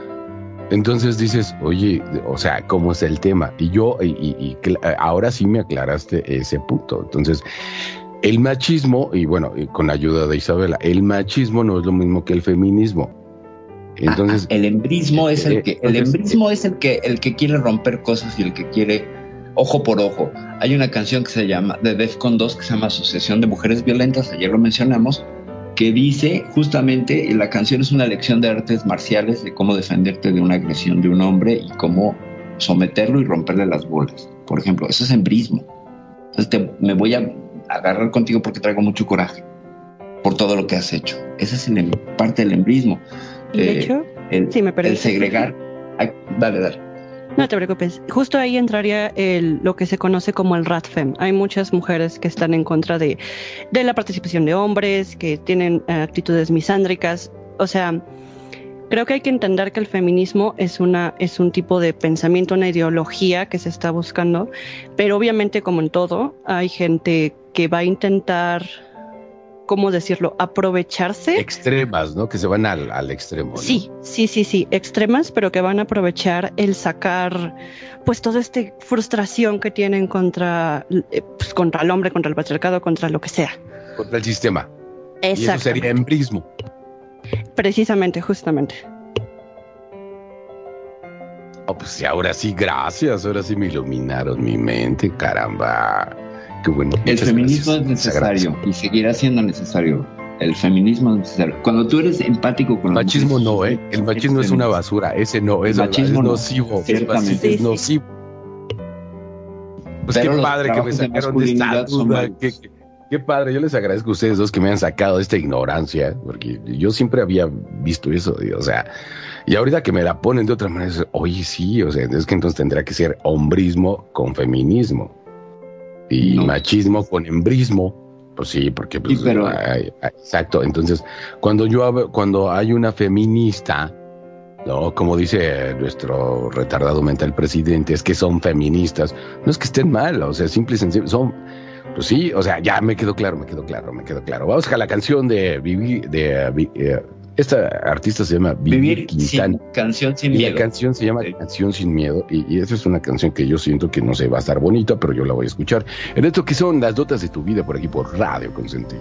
Entonces dices, oye, o sea, ¿cómo es el tema? Y yo, y, y- ahora sí me aclaraste ese punto. Entonces, el machismo, y bueno, con ayuda de Isabela, el machismo no es lo mismo que el feminismo. Entonces, el embrismo es el que el embrismo es el que el que quiere romper cosas y el que quiere ojo por ojo. Hay una canción que se llama, de Defcon 2, que se llama Asociación de Mujeres Violentas, ayer lo mencionamos, que dice justamente, la canción es una lección de artes marciales, de cómo defenderte de una agresión de un hombre y cómo someterlo y romperle las bolas. Por ejemplo, eso es embrismo. Entonces te- me voy a agarrar contigo porque traigo mucho coraje por todo lo que has hecho. Esa es el em- parte del embrismo. Y de Eh, hecho, el, sí, me el segregar. Dale, dale. No te preocupes. Justo ahí entraría el, lo que se conoce como el RATFEM. Hay muchas mujeres que están en contra de, de la participación de hombres, que tienen eh, actitudes misándricas. O sea, creo que hay que entender que el feminismo es, una, es un tipo de pensamiento, una ideología que se está buscando, pero obviamente como en todo, hay gente que va a intentar, ¿cómo decirlo?, aprovecharse. Extremas, ¿no? Que se van al, al extremo. ¿no? Sí, sí, sí, sí, extremas, pero que van a aprovechar el sacar, pues, toda esta frustración que tienen contra, eh, pues, contra el hombre, contra el patriarcado, contra lo que sea. Contra el sistema. Y eso Exacto. sería embrismo. Precisamente, justamente. Oh, pues ahora sí, gracias. Ahora sí me iluminaron mi mente, caramba. Qué bueno. El Muchas feminismo gracias. es necesario y seguirá siendo necesario. El feminismo es necesario. Cuando tú eres empático con la Machismo no, ¿eh? El machismo es una basura. Ese no, es, machismo es no, nocivo. Raci- es nocivo. Pues Pero qué padre que me de sacaron de esta duda. Qué, qué- qué padre. Yo les agradezco a ustedes dos que me han sacado de esta ignorancia, porque yo siempre había visto eso. y, O sea, y ahorita que me la ponen de otra manera, es, oye, sí, o sea, es que entonces tendrá que ser hombrismo con feminismo y No. machismo con embrismo. Pues sí, porque pues, Sí, pero- exacto. Entonces, cuando yo cuando hay una feminista, no, como dice nuestro retardado mental presidente, es que son feministas. No es que estén mal, o sea, simple y sencillo, son, pues sí, o sea, ya me quedó claro, me quedó claro, me quedó claro. Vamos a la canción de Vivir, de, eh, Vi- eh, esta artista se llama Vivir, Vivir Quintana. sin canción sin Y miedo. la canción se llama Sí. Canción sin Miedo y, y esa es una canción que yo siento que no se va a estar bonita, pero yo la voy a escuchar. En esto que son las dotas de tu vida por aquí por Radio Consentido.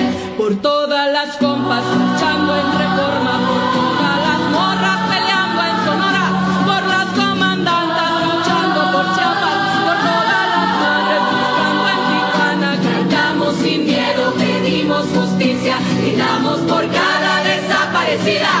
Por todas las compas luchando en reforma, por todas las morras peleando en Sonora, por las comandantas luchando por Chiapas, por todas las madres buscando en Tijuana. Cantamos sin miedo, pedimos justicia, gritamos por cada desaparecida.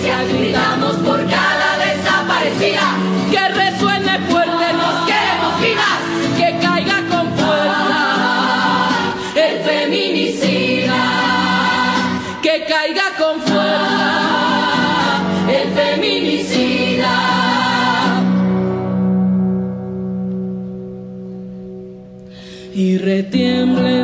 Justicia, gritamos por cada desaparecida. Que resuene fuerte, nos queremos vivas, que caiga con fuerza el feminicida. Que caiga con fuerza el feminicida. Y retiembla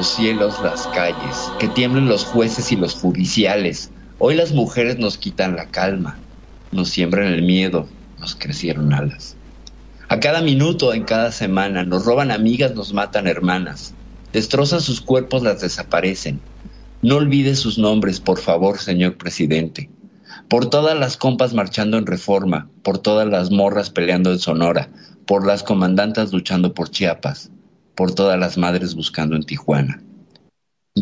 los cielos, las calles, que tiemblen los jueces y los judiciales. Hoy las mujeres nos quitan la calma, nos siembran el miedo, nos crecieron alas. A cada minuto, en cada semana, nos roban amigas, nos matan hermanas, destrozan sus cuerpos, las desaparecen. No olvide sus nombres, por favor, señor presidente. Por todas las compas marchando en reforma, por todas las morras peleando en Sonora, por las comandantas luchando por Chiapas, por todas las madres buscando en Tijuana.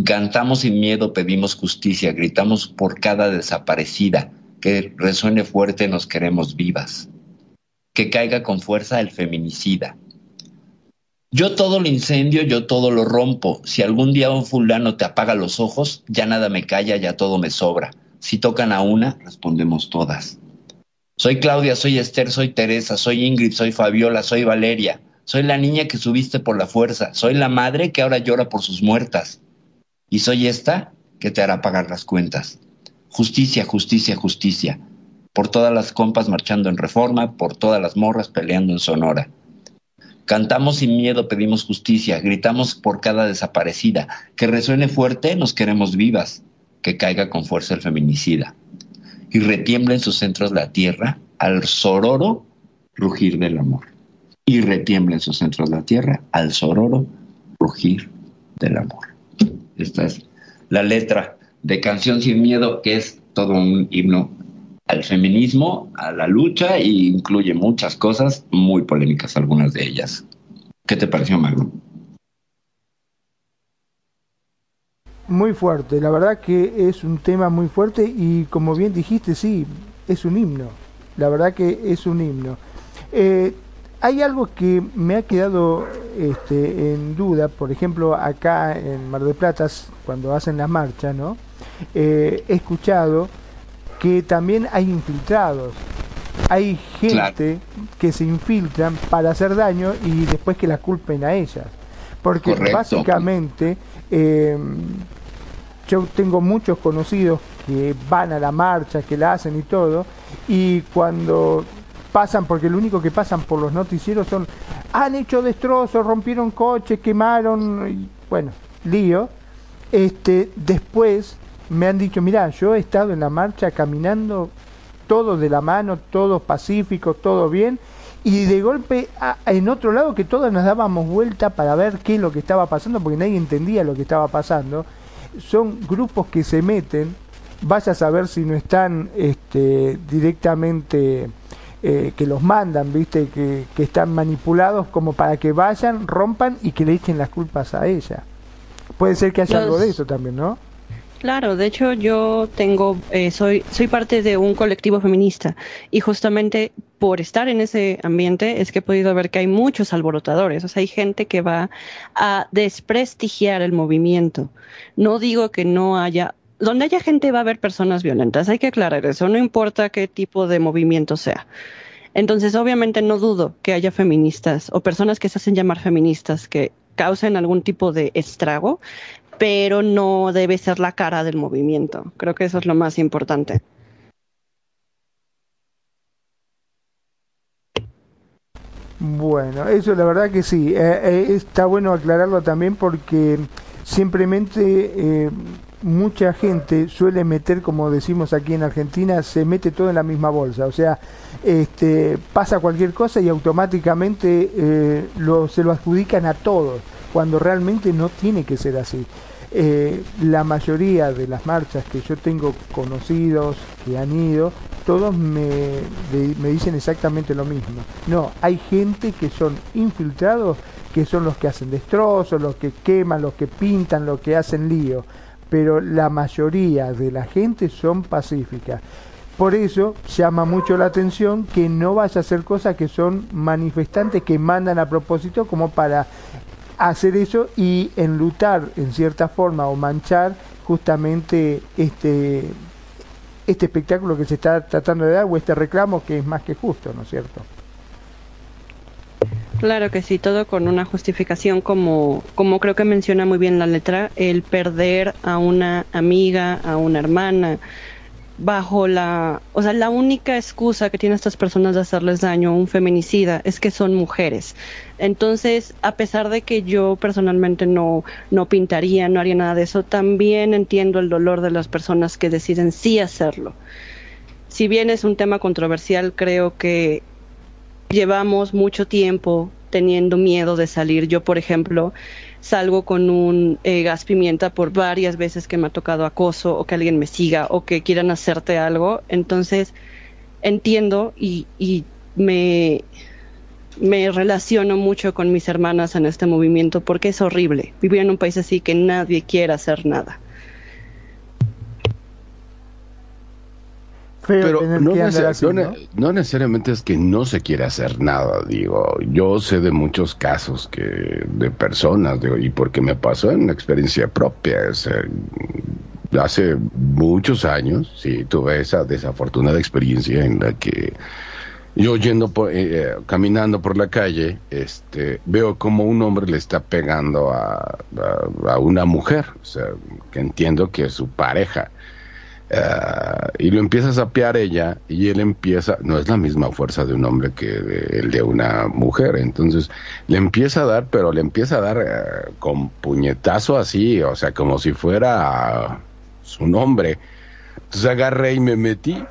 Cantamos sin miedo, pedimos justicia, gritamos por cada desaparecida, que resuene fuerte, nos queremos vivas. Que caiga con fuerza el feminicida. Yo todo lo incendio, yo todo lo rompo. Si algún día un fulano te apaga los ojos, ya nada me calla, ya todo me sobra. Si tocan a una, respondemos todas. Soy Claudia, soy Esther, soy Teresa, soy Ingrid, soy Fabiola, soy Valeria. Soy la niña que subiste por la fuerza. Soy la madre que ahora llora por sus muertas. Y soy esta que te hará pagar las cuentas. Justicia, justicia, justicia. Por todas las compas marchando en reforma, por todas las morras peleando en Sonora. Cantamos sin miedo, pedimos justicia, gritamos por cada desaparecida. Que resuene fuerte, nos queremos vivas. Que caiga con fuerza el feminicida. Y retiembla en sus centros la tierra al sororo rugir del amor. Y retiembla en sus centros la tierra al sororo rugir del amor. Esta es la letra de Canción sin Miedo, que es todo un himno al feminismo, a la lucha e incluye muchas cosas muy polémicas, algunas de ellas. ¿Qué te pareció, Magno? Muy fuerte, la verdad que es un tema muy fuerte y como bien dijiste, sí, es un himno. La verdad que es un himno. Eh, hay algo que me ha quedado este, en duda, por ejemplo, acá en Mar del Plata, cuando hacen las marchas, ¿no? Eh, he escuchado que también hay infiltrados. Hay gente que se infiltran para hacer daño y después que la culpen a ellas. Porque Correcto. básicamente eh, yo tengo muchos conocidos que van a la marcha, que la hacen y todo, y cuando pasan, porque lo único que pasan por los noticieros son, han hecho destrozos, rompieron coches, quemaron, bueno, lío. Este, después me han dicho, mira, yo he estado en la marcha caminando todo de la mano, todo pacífico, todo bien, y de golpe en otro lado que todos nos dábamos vuelta para ver qué es lo que estaba pasando, porque nadie entendía lo que estaba pasando, son grupos que se meten, vaya a saber si no están este, directamente eh, que los mandan, viste, que, que están manipulados como para que vayan, rompan y que le echen las culpas a ella. Puede ser que haya Los- algo de eso también, ¿no? Claro, de hecho yo tengo, eh, soy, soy parte de un colectivo feminista y justamente por estar en ese ambiente es que he podido ver que hay muchos alborotadores, o sea, hay gente que va a desprestigiar el movimiento. No digo que no haya, donde haya gente va a haber personas violentas, hay que aclarar eso, no importa qué tipo de movimiento sea. Entonces, obviamente no dudo que haya feministas o personas que se hacen llamar feministas que causen algún tipo de estrago, pero no debe ser la cara del movimiento. Creo que eso es lo más importante. Bueno, eso la verdad que sí. Eh, eh, está bueno aclararlo también porque simplemente eh, mucha gente suele meter, como decimos aquí en Argentina, se mete todo en la misma bolsa. O sea, este, pasa cualquier cosa y automáticamente eh, se lo adjudican a todos, cuando realmente no tiene que ser así. Eh, la mayoría de las marchas que yo tengo conocidos que han ido, todos me, me dicen exactamente lo mismo. No, hay gente que son infiltrados, que son los que hacen destrozos, los que queman, los que pintan, los que hacen lío. Pero la mayoría de la gente son pacíficas. Por eso llama mucho la atención que no vaya a hacer cosas que son manifestantes que mandan a propósito como para hacer eso y enlutar en cierta forma o manchar justamente este este espectáculo que se está tratando de dar o este reclamo que es más que justo, ¿no es cierto? Claro que sí, todo con una justificación como, como creo que menciona muy bien la letra, el perder a una amiga, a una hermana, bajo la, o sea, la única excusa que tienen estas personas de hacerles daño a un feminicida es que son mujeres. Entonces, a pesar de que yo personalmente no, no pintaría, no haría nada de eso, también entiendo el dolor de las personas que deciden sí hacerlo. Si bien es un tema controversial, creo que llevamos mucho tiempo teniendo miedo de salir. Yo, por ejemplo, salgo con un eh, gas pimienta por varias veces que me ha tocado acoso o que alguien me siga o que quieran hacerte algo. Entonces, entiendo y, y me, me relaciono mucho con mis hermanas en este movimiento porque es horrible vivir en un país así que nadie quiere hacer nada. Feo Pero tener no, que andar nece- así, no ne- ¿no? no necesariamente es que no se quiera hacer nada, digo, yo sé de muchos casos que de personas, digo, y porque me pasó en una experiencia propia, sea, hace muchos años, sí, tuve esa desafortunada experiencia en la que yo yendo por, eh, eh, caminando por la calle, este, veo como un hombre le está pegando a, a- a una mujer, o sea, que entiendo que es su pareja. Ah, y lo empieza a sapear ella y él empieza, no es la misma fuerza de un hombre que de- el de una mujer, entonces le empieza a dar, pero le empieza a dar eh, con puñetazo así, o sea, como si fuera su nombre. Entonces agarré y me metí.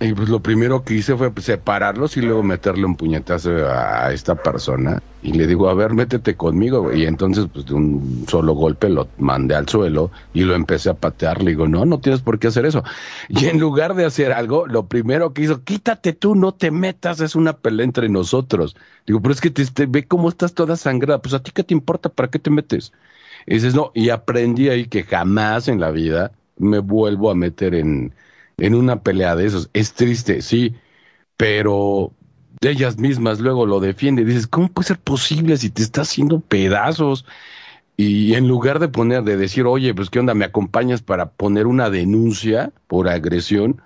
Y pues lo primero que hice fue separarlos y luego meterle un puñetazo a esta persona. Y le digo, a ver, métete conmigo. Y entonces, pues de un solo golpe lo mandé al suelo y lo empecé a patear. Le digo, no, no tienes por qué hacer eso. Y en lugar de hacer algo, lo primero que hizo, quítate tú, no te metas, es una pelea entre nosotros. Digo, pero es que te, te- ve cómo estás toda sangrada. Pues a ti qué te importa, ¿para qué te metes? Y dices, no, y aprendí ahí que jamás en la vida me vuelvo a meter en, en una pelea de esos. Es triste, sí, pero ellas mismas luego lo defienden. Y dices, ¿cómo puede ser posible si te está haciendo pedazos? Y en lugar de poner, de decir, oye, pues qué onda, me acompañas para poner una denuncia por agresión,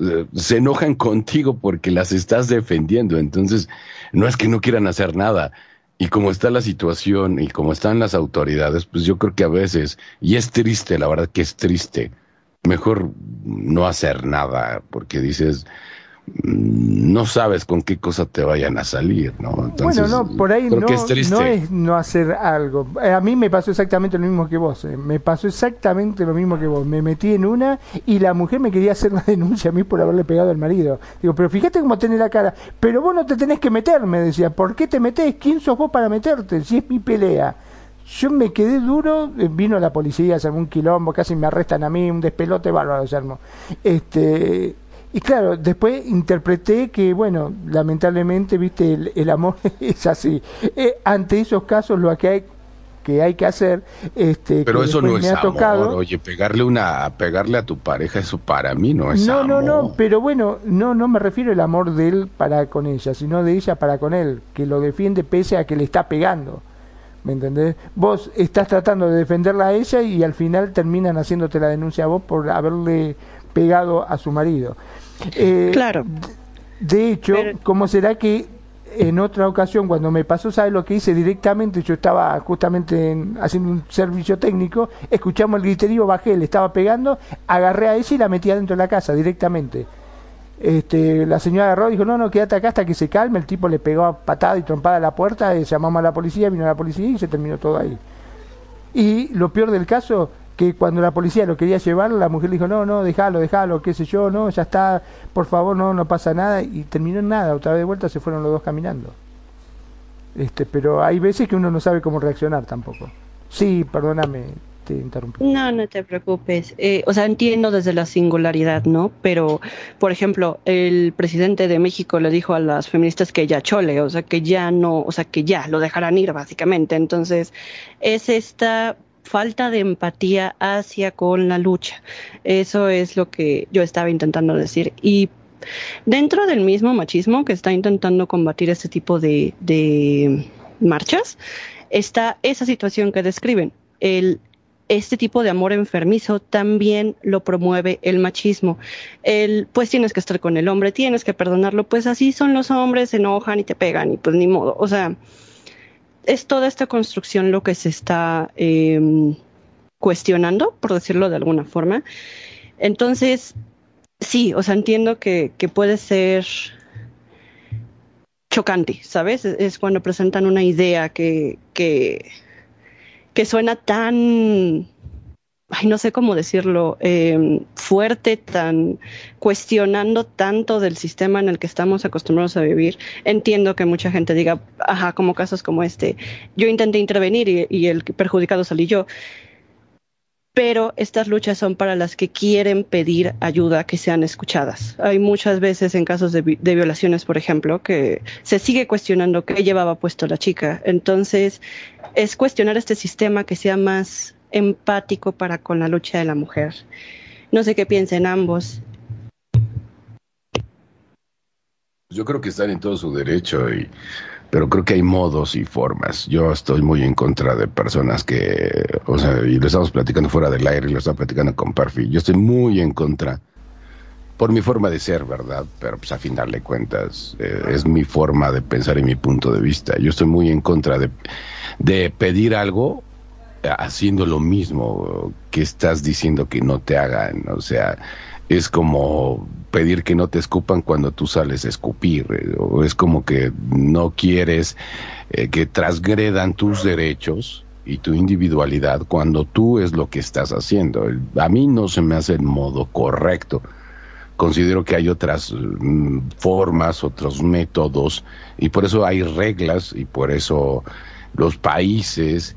eh, se enojan contigo porque las estás defendiendo. Entonces, no es que no quieran hacer nada. Y como está la situación y como están las autoridades, pues yo creo que a veces, y es triste, la verdad que es triste, mejor no hacer nada, porque dices, mm, no sabes con qué cosa te vayan a salir, ¿no? Entonces, bueno, no, por ahí no, es no es no hacer algo. Eh, A mí me pasó exactamente lo mismo que vos. eh. Me pasó exactamente lo mismo que vos. Me metí en una y la mujer me quería hacer la denuncia a mí por haberle pegado al marido. Digo, pero fíjate cómo tenés la cara. Pero vos no te tenés que meter, me decía. ¿Por qué te metés? ¿Quién sos vos para meterte? Si es mi pelea. Yo me quedé duro, vino la policía, se armó un quilombo, casi me arrestan a mí, un despelote bárbaro se armó. Este, y claro, después interpreté que, bueno, lamentablemente, viste, el, el amor es así. Eh, ante esos casos lo que hay que hay que hacer, este, Pero que eso no es me ha amor, tocado. oye, pegarle una, pegarle a tu pareja, eso para mí no es No, no, amor. no, pero bueno, no, no me refiero al amor de él para con ella, sino de ella para con él, que lo defiende pese a que le está pegando. ¿Me entendés? Vos estás tratando de defenderla a ella y al final terminan haciéndote la denuncia a vos por haberle pegado a su marido. Eh, Claro. De hecho, Pero- ¿cómo será que en otra ocasión, cuando me pasó, ¿sabes lo que hice directamente? Yo estaba justamente en- haciendo un servicio técnico, escuchamos el griterío, bajé, le estaba pegando, agarré a ella y la metí adentro de la casa directamente. Este, la señora agarró y dijo, no, no, quédate acá hasta que se calme. El tipo le pegó patada y trompada a la puerta, eh, llamamos a la policía, vino la policía y se terminó todo ahí. Y lo peor del caso, que cuando la policía lo quería llevar, la mujer le dijo, no, no, déjalo, déjalo, qué sé yo, no, ya está, por favor, no, no pasa nada. Y terminó en nada, otra vez de vuelta se fueron los dos caminando. Este, pero hay veces que uno no sabe cómo reaccionar tampoco. Sí, perdóname, te interrumpí. No, no te preocupes. Eh, o sea, entiendo desde la singularidad, ¿no? Pero, por ejemplo, el presidente de México le dijo a las feministas que ya chole, o sea, que ya no, o sea, que ya lo dejarán ir, básicamente. Entonces, es esta falta de empatía hacia con la lucha. Eso es lo que yo estaba intentando decir. Y dentro del mismo machismo que está intentando combatir este tipo de, de marchas, está esa situación que describen. El, este tipo de amor enfermizo también lo promueve el machismo. El, pues tienes que estar con el hombre, tienes que perdonarlo, pues así son los hombres, se enojan y te pegan y pues ni modo. O sea, es toda esta construcción lo que se está eh, cuestionando, por decirlo de alguna forma. Entonces, sí, o sea, entiendo que, que puede ser chocante, ¿sabes? Es, cuando presentan una idea que, que suena tan, ay, no sé cómo decirlo, eh, fuerte, tan cuestionando tanto del sistema en el que estamos acostumbrados a vivir. Entiendo que mucha gente diga, ajá, como casos como este, yo intenté intervenir y, y el perjudicado salí yo pero estas luchas son para las que quieren pedir ayuda, que sean escuchadas. Hay muchas veces en casos de, vi- de violaciones, por ejemplo, que se sigue cuestionando qué llevaba puesto la chica. Entonces, es cuestionar este sistema que sea más empático para con la lucha de la mujer. No sé qué piensen ambos. Yo creo que están en todo su derecho, y, pero creo que hay modos y formas. Yo estoy muy en contra de personas que, o sea, y lo estamos platicando fuera del aire, y lo estaba platicando con Perfi. Yo estoy muy en contra por mi forma de ser, ¿verdad? Pero pues a final de cuentas eh, es mi forma de pensar y mi punto de vista. Yo estoy muy en contra de, de pedir algo eh, haciendo lo mismo que estás diciendo que no te hagan. O sea, es como pedir que no te escupan cuando tú sales a escupir. eh, O es como que no quieres eh, que transgredan tus derechos y tu individualidad cuando tú es lo que estás haciendo. A mí no se me hace el modo correcto considero que hay otras mm, formas, otros métodos, y por eso hay reglas, y por eso los países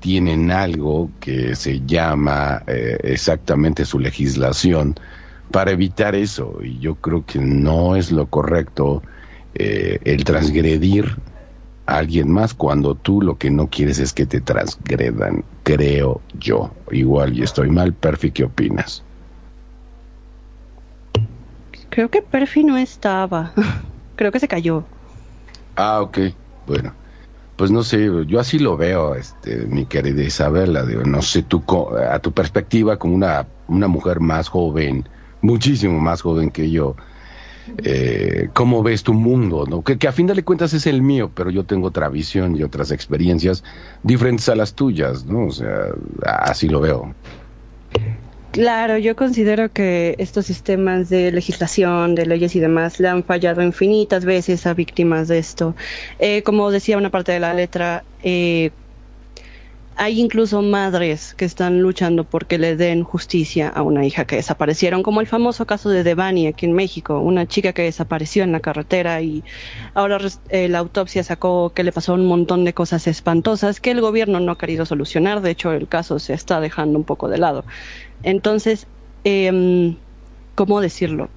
tienen algo que se llama eh, exactamente su legislación para evitar eso, y yo creo que no es lo correcto eh, el transgredir a alguien más cuando tú lo que no quieres es que te transgredan, creo yo. Igual y estoy mal, Perfi, ¿qué opinas? Creo que Perfi no estaba. Creo que se cayó. Ah, ok, bueno. Pues no sé, yo así lo veo, este, mi querida Isabela, digo, no sé tú, a tu perspectiva como una, una mujer más joven, muchísimo más joven que yo, eh, ¿cómo ves tu mundo? ¿no? Que, que a fin de cuentas es el mío, pero yo tengo otra visión y otras experiencias diferentes a las tuyas, ¿no? O sea, así lo veo. Claro, yo considero que estos sistemas de legislación, de leyes y demás le han fallado infinitas veces a víctimas de esto. Eh, como decía una parte de la letra, eh, hay incluso madres que están luchando porque le den justicia a una hija que desaparecieron, como el famoso caso de Devani aquí en México, una chica que desapareció en la carretera y ahora eh, la autopsia sacó que le pasó un montón de cosas espantosas que el gobierno no ha querido solucionar, de hecho el caso se está dejando un poco de lado. Entonces, em, ¿cómo decirlo?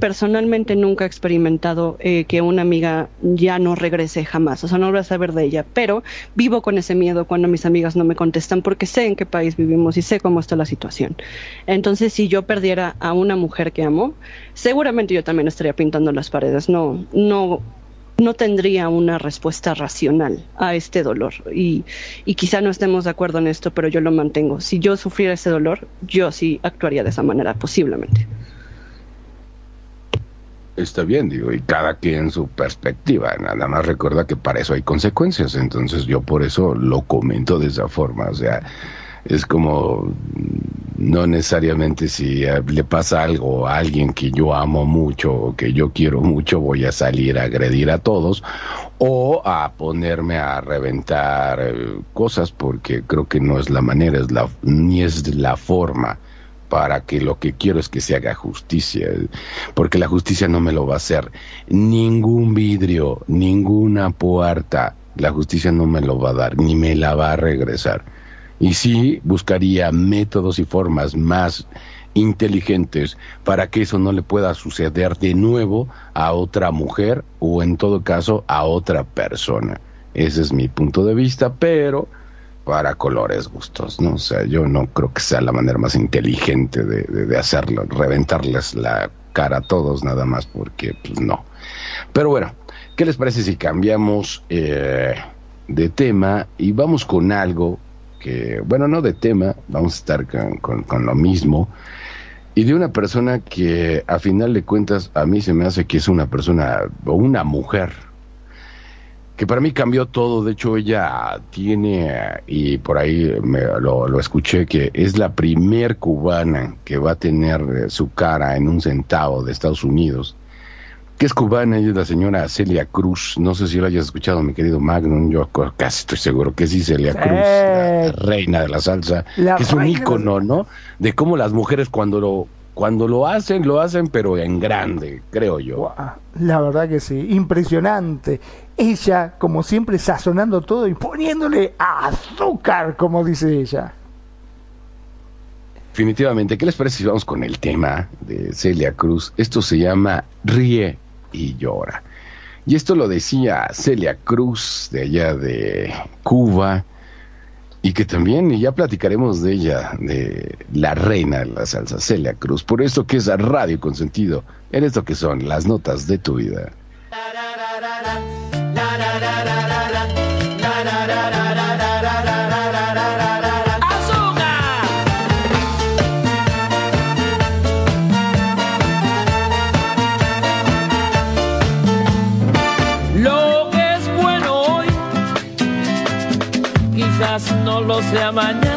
Personalmente nunca he experimentado eh, que una amiga ya no regrese jamás, o sea, no voy a saber de ella, pero vivo con ese miedo cuando mis amigas no me contestan porque sé en qué país vivimos y sé cómo está la situación. Entonces, si yo perdiera a una mujer que amo, seguramente yo también estaría pintando las paredes, no, no, no tendría una respuesta racional a este dolor. Y, y quizá no estemos de acuerdo en esto, pero yo lo mantengo. Si yo sufriera ese dolor, yo sí actuaría de esa manera, posiblemente. Está bien, digo, y cada quien su perspectiva. Nada más recuerda que para eso hay consecuencias. Entonces yo por eso lo comento de esa forma. O sea, es como mm, no necesariamente si le pasa algo a alguien que yo amo mucho o que yo quiero mucho, voy a salir a agredir a todos o a ponerme a reventar eh, cosas porque creo que no es la manera, es la, ni es la forma para que lo que quiero es que se haga justicia, porque la justicia no me lo va a hacer ningún vidrio, ninguna puerta, la justicia no me lo va a dar, ni me la va a regresar. Y sí buscaría métodos y formas más inteligentes para que eso no le pueda suceder de nuevo a otra mujer o en todo caso a otra persona. Ese es mi punto de vista, pero para colores gustos, ¿no? O sea, yo no creo que sea la manera más inteligente de, hacerlo, reventarles la cara a todos nada más porque, pues no. Pero bueno, ¿qué les parece si cambiamos eh, de tema y vamos con algo que, bueno, no de tema, vamos a estar con- con lo mismo. Y de una persona que a final de cuentas a mí se me hace que es una persona o una mujer que para mí cambió todo. De hecho, ella tiene, y por ahí me, lo, lo escuché, que es la primer cubana que va a tener eh, su cara en un centavo de Estados Unidos. Que es cubana, ella es la señora Celia Cruz. No sé si lo hayas escuchado, mi querido Magnum. Yo casi estoy seguro que sí, Celia Sí. Cruz, la, la reina de la salsa. La que es un reina de- ícono, ¿no? De cómo las mujeres cuando lo, cuando lo hacen, lo hacen, pero en grande, creo yo. La verdad que sí, impresionante. Ella, como siempre, sazonando todo y poniéndole azúcar, como dice ella. Definitivamente, ¿qué les parece si vamos con el tema de Celia Cruz? Esto se llama Ríe y llora. Y esto lo decía Celia Cruz de allá de Cuba y que también, y ya platicaremos de ella, de la reina de la salsa, Celia Cruz. Por esto que es Radio Consentido, en esto que son las notas de tu vida. 나만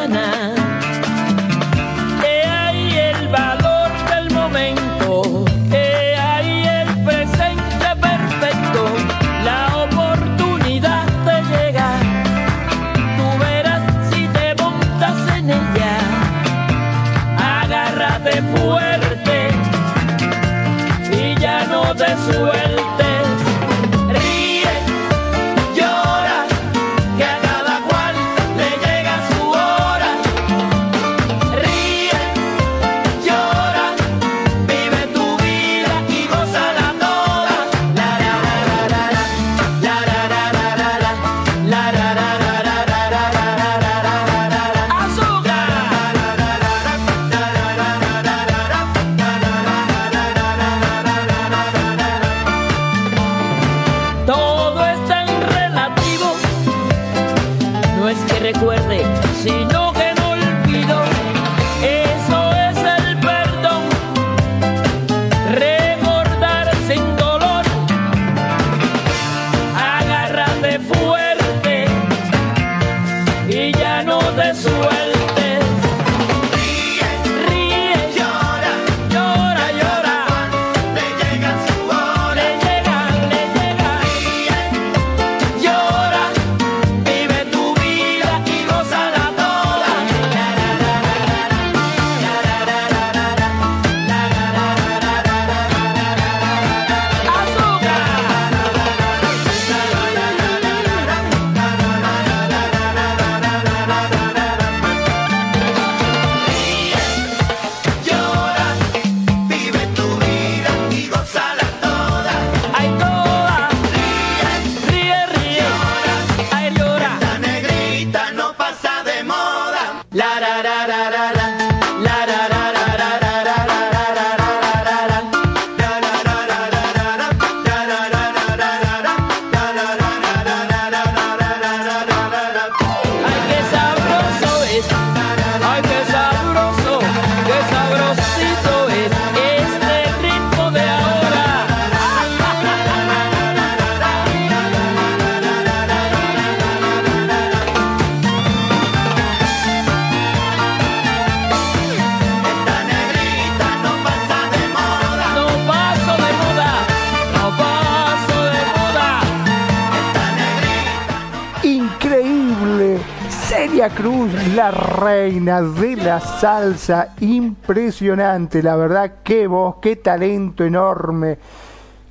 de la salsa. Impresionante, la verdad. Qué voz, qué talento enorme.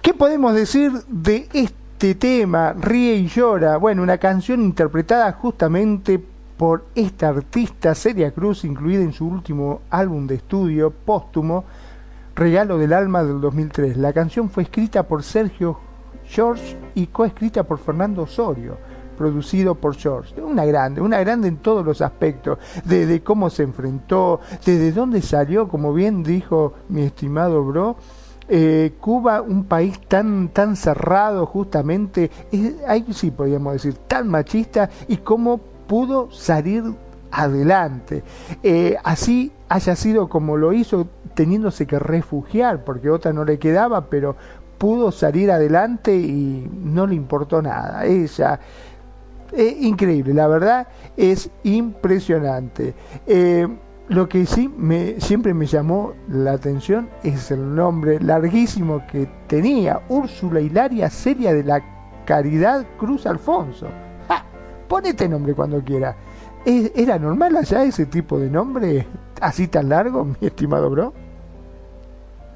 ¿Qué podemos decir de este tema, Ríe y Llora? Bueno, una canción interpretada justamente por esta artista, Celia Cruz, incluida en su último álbum de estudio póstumo, Regalo del Alma del 2003. La canción fue escrita por Sergio George y coescrita por Fernando Osorio, producido por George. Una grande, una grande en todos los aspectos, desde cómo se enfrentó, desde dónde salió, como bien dijo mi estimado bro, eh, Cuba, un país tan, tan cerrado justamente, es, ahí sí podríamos decir, tan machista, y cómo pudo salir adelante. Eh, así haya sido como lo hizo, teniéndose que refugiar, porque otra no le quedaba, pero pudo salir adelante y no le importó nada. Ella, eh, increíble, la verdad es impresionante. Eh, lo que sí me, siempre me llamó la atención es el nombre larguísimo que tenía, Úrsula Hilaria Celia de la Caridad Cruz Alfonso. ¡Ja! Ponete nombre cuando quiera. ¿Es- ¿Era normal allá ese tipo de nombre así tan largo, mi estimado bro?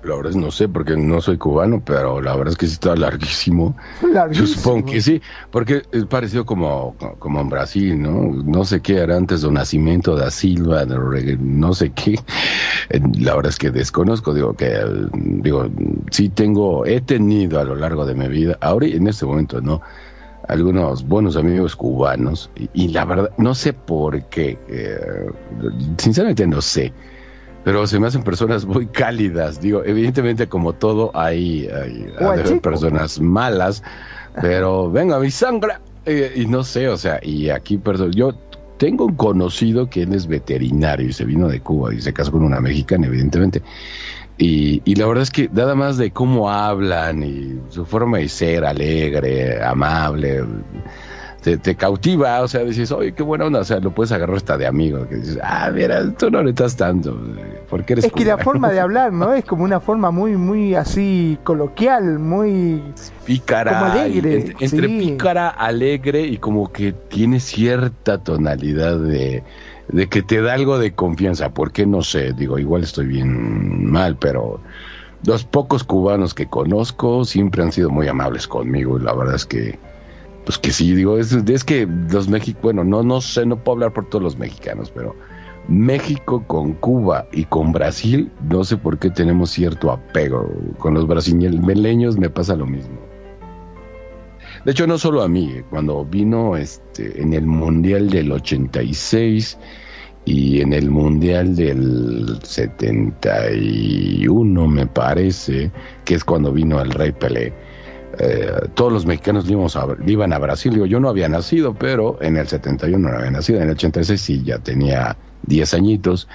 La verdad es no sé porque no soy cubano, pero la verdad es que sí está larguísimo. Larguísimo. Yo supongo que sí, porque es parecido como, como en Brasil, ¿no? No sé qué era antes de nacimiento da Silva, de Re- no sé qué. Eh, La verdad es que desconozco, digo que, digo, sí tengo, he tenido a lo largo de mi vida, ahora en este momento, ¿no? Algunos buenos amigos cubanos, y, y la verdad, no sé por qué, eh, sinceramente no sé pero se me hacen personas muy cálidas. Digo, evidentemente como todo hay, hay personas malas, pero venga mi sangre Eh, y no sé, o sea, y aquí perso- yo tengo un conocido que él es veterinario y se vino de Cuba y se casó con una mexicana, evidentemente. Y, y la verdad es que nada más de cómo hablan y su forma de ser alegre, amable, te, te cautiva, o sea, dices, oye, qué buena onda, o sea, lo puedes agarrar hasta de amigo, que dices, ah, mira, tú no le estás tanto, porque eres Es que la cubano". forma de hablar, ¿no? Es como una forma muy, muy así coloquial, muy... pícara, como alegre, entre, entre sí. pícara, alegre y como que tiene cierta tonalidad de, de que te da algo de confianza, porque no sé, digo, igual estoy bien mal, pero los pocos cubanos que conozco siempre han sido muy amables conmigo y la verdad es que pues que sí, digo, es, que los mexicanos, bueno, no, no sé, no puedo hablar por todos los mexicanos, pero México con Cuba y con Brasil, no sé por qué tenemos cierto apego. Con los brasileños me pasa lo mismo. De hecho, no solo a mí, cuando vino este, en el Mundial del 86 y en el Mundial del 71, me parece, que es cuando vino el Rey Pelé eh, todos los mexicanos íbamos iban a Brasil. Digo, yo no había nacido, pero en el 71 no había nacido. En el 86 sí, ya tenía 10 añitos.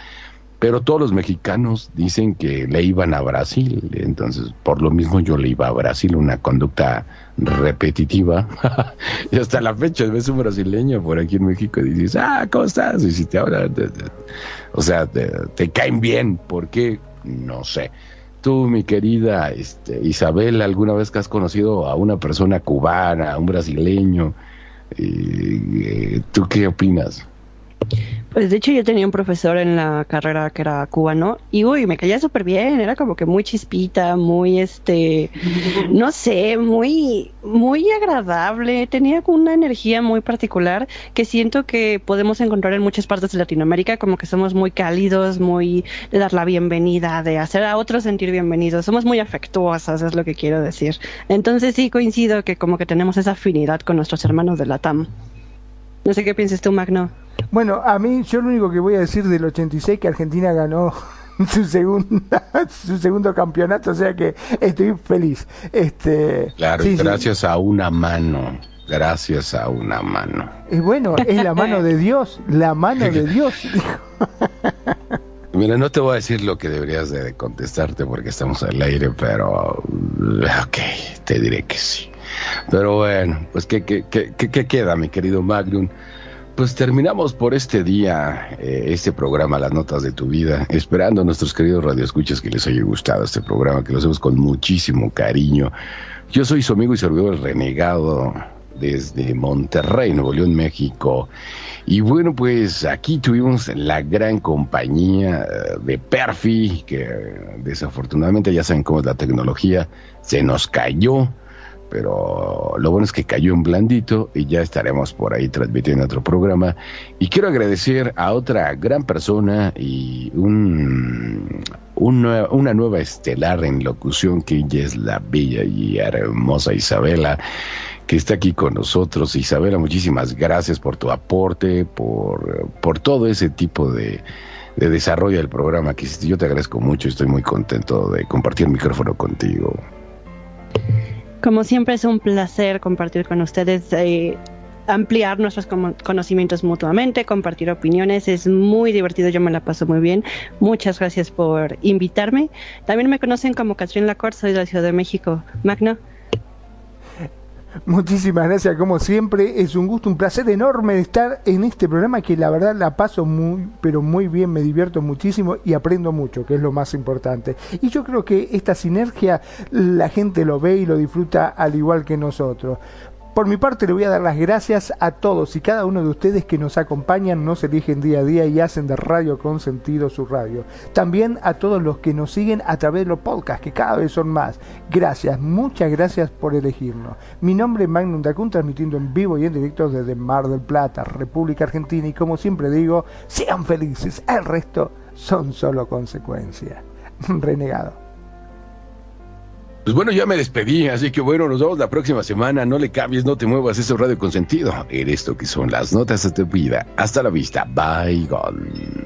Pero todos los mexicanos dicen que le iban a Brasil. Entonces, por lo mismo yo le iba a Brasil, una conducta repetitiva. y hasta la fecha ves un brasileño por aquí en México y dices, ah, ¿cómo estás? Y si te- o sea, te, te caen bien. ¿Por qué? No sé. Tú, mi querida este, Isabel, ¿alguna vez que has conocido a una persona cubana, a un brasileño? Eh, ¿Tú qué opinas? Pues de hecho yo tenía un profesor en la carrera que era cubano y uy, me caía súper bien, era como que muy chispita, muy este, no sé, muy, muy agradable, tenía una energía muy particular que siento que podemos encontrar en muchas partes de Latinoamérica, como que somos muy cálidos, muy de dar la bienvenida, de hacer a otros sentir bienvenidos, somos muy afectuosos, es lo que quiero decir. Entonces sí coincido que como que tenemos esa afinidad con nuestros hermanos de la TAM. No sé qué piensas tú, Magno. Bueno, a mí yo lo único que voy a decir del 86 que Argentina ganó su segunda su segundo campeonato, o sea que estoy feliz. Este, Claro, sí, sí. gracias a una mano, gracias a una mano. Y bueno, es la mano de Dios, la mano de Dios. Mira, no te voy a decir lo que deberías de contestarte porque estamos al aire, pero ok, te diré que sí. Pero bueno, pues ¿qué, qué, qué, qué- queda, mi querido Magnum? Pues terminamos por este día, eh, este programa, Las Notas de tu Vida, esperando a nuestros queridos radioescuchas que les haya gustado este programa, que lo hacemos con muchísimo cariño. Yo soy su amigo y servidor renegado desde Monterrey, Nuevo León, México. Y bueno, pues aquí tuvimos la gran compañía eh, de Perfi, que eh, desafortunadamente ya saben cómo es la tecnología, se nos cayó, pero lo bueno es que cayó en blandito y ya estaremos por ahí transmitiendo otro programa. Y quiero agradecer a otra gran persona y un, un una nueva estelar en locución que ella es la bella y hermosa Isabela que está aquí con nosotros. Isabela, muchísimas gracias por tu aporte, por, por todo ese tipo de, de desarrollo del programa que. Yo te agradezco mucho y estoy muy contento de compartir el micrófono contigo. Como siempre es un placer compartir con ustedes, eh, ampliar nuestros conocimientos mutuamente, compartir opiniones, es muy divertido, yo me la paso muy bien. Muchas gracias por invitarme. También me conocen como Catherine Lacorte, soy de la Ciudad de México. Magno. Muchísimas gracias, como siempre. Es un gusto, un placer enorme estar en este programa que la verdad la paso muy, pero muy bien, me divierto muchísimo y aprendo mucho, que es lo más importante. Y yo creo que esta sinergia la gente lo ve y lo disfruta al igual que nosotros. Por mi parte le voy a dar las gracias a todos y cada uno de ustedes que nos acompañan, nos eligen día a día y hacen de Radio con Sentido su radio. También a todos los que nos siguen a través de los podcasts, que cada vez son más. Gracias, muchas gracias por elegirnos. Mi nombre es Magnum Dacun, transmitiendo en vivo y en directo desde Mar del Plata, República Argentina. Y como siempre digo, sean felices, el resto son solo consecuencias. Renegado. Pues bueno, ya me despedí, así que bueno, nos vemos la próxima semana. No le cambies, no te muevas, eso es Radio Consentido. En esto que son las notas de tu vida. Hasta la vista. Bye, gone.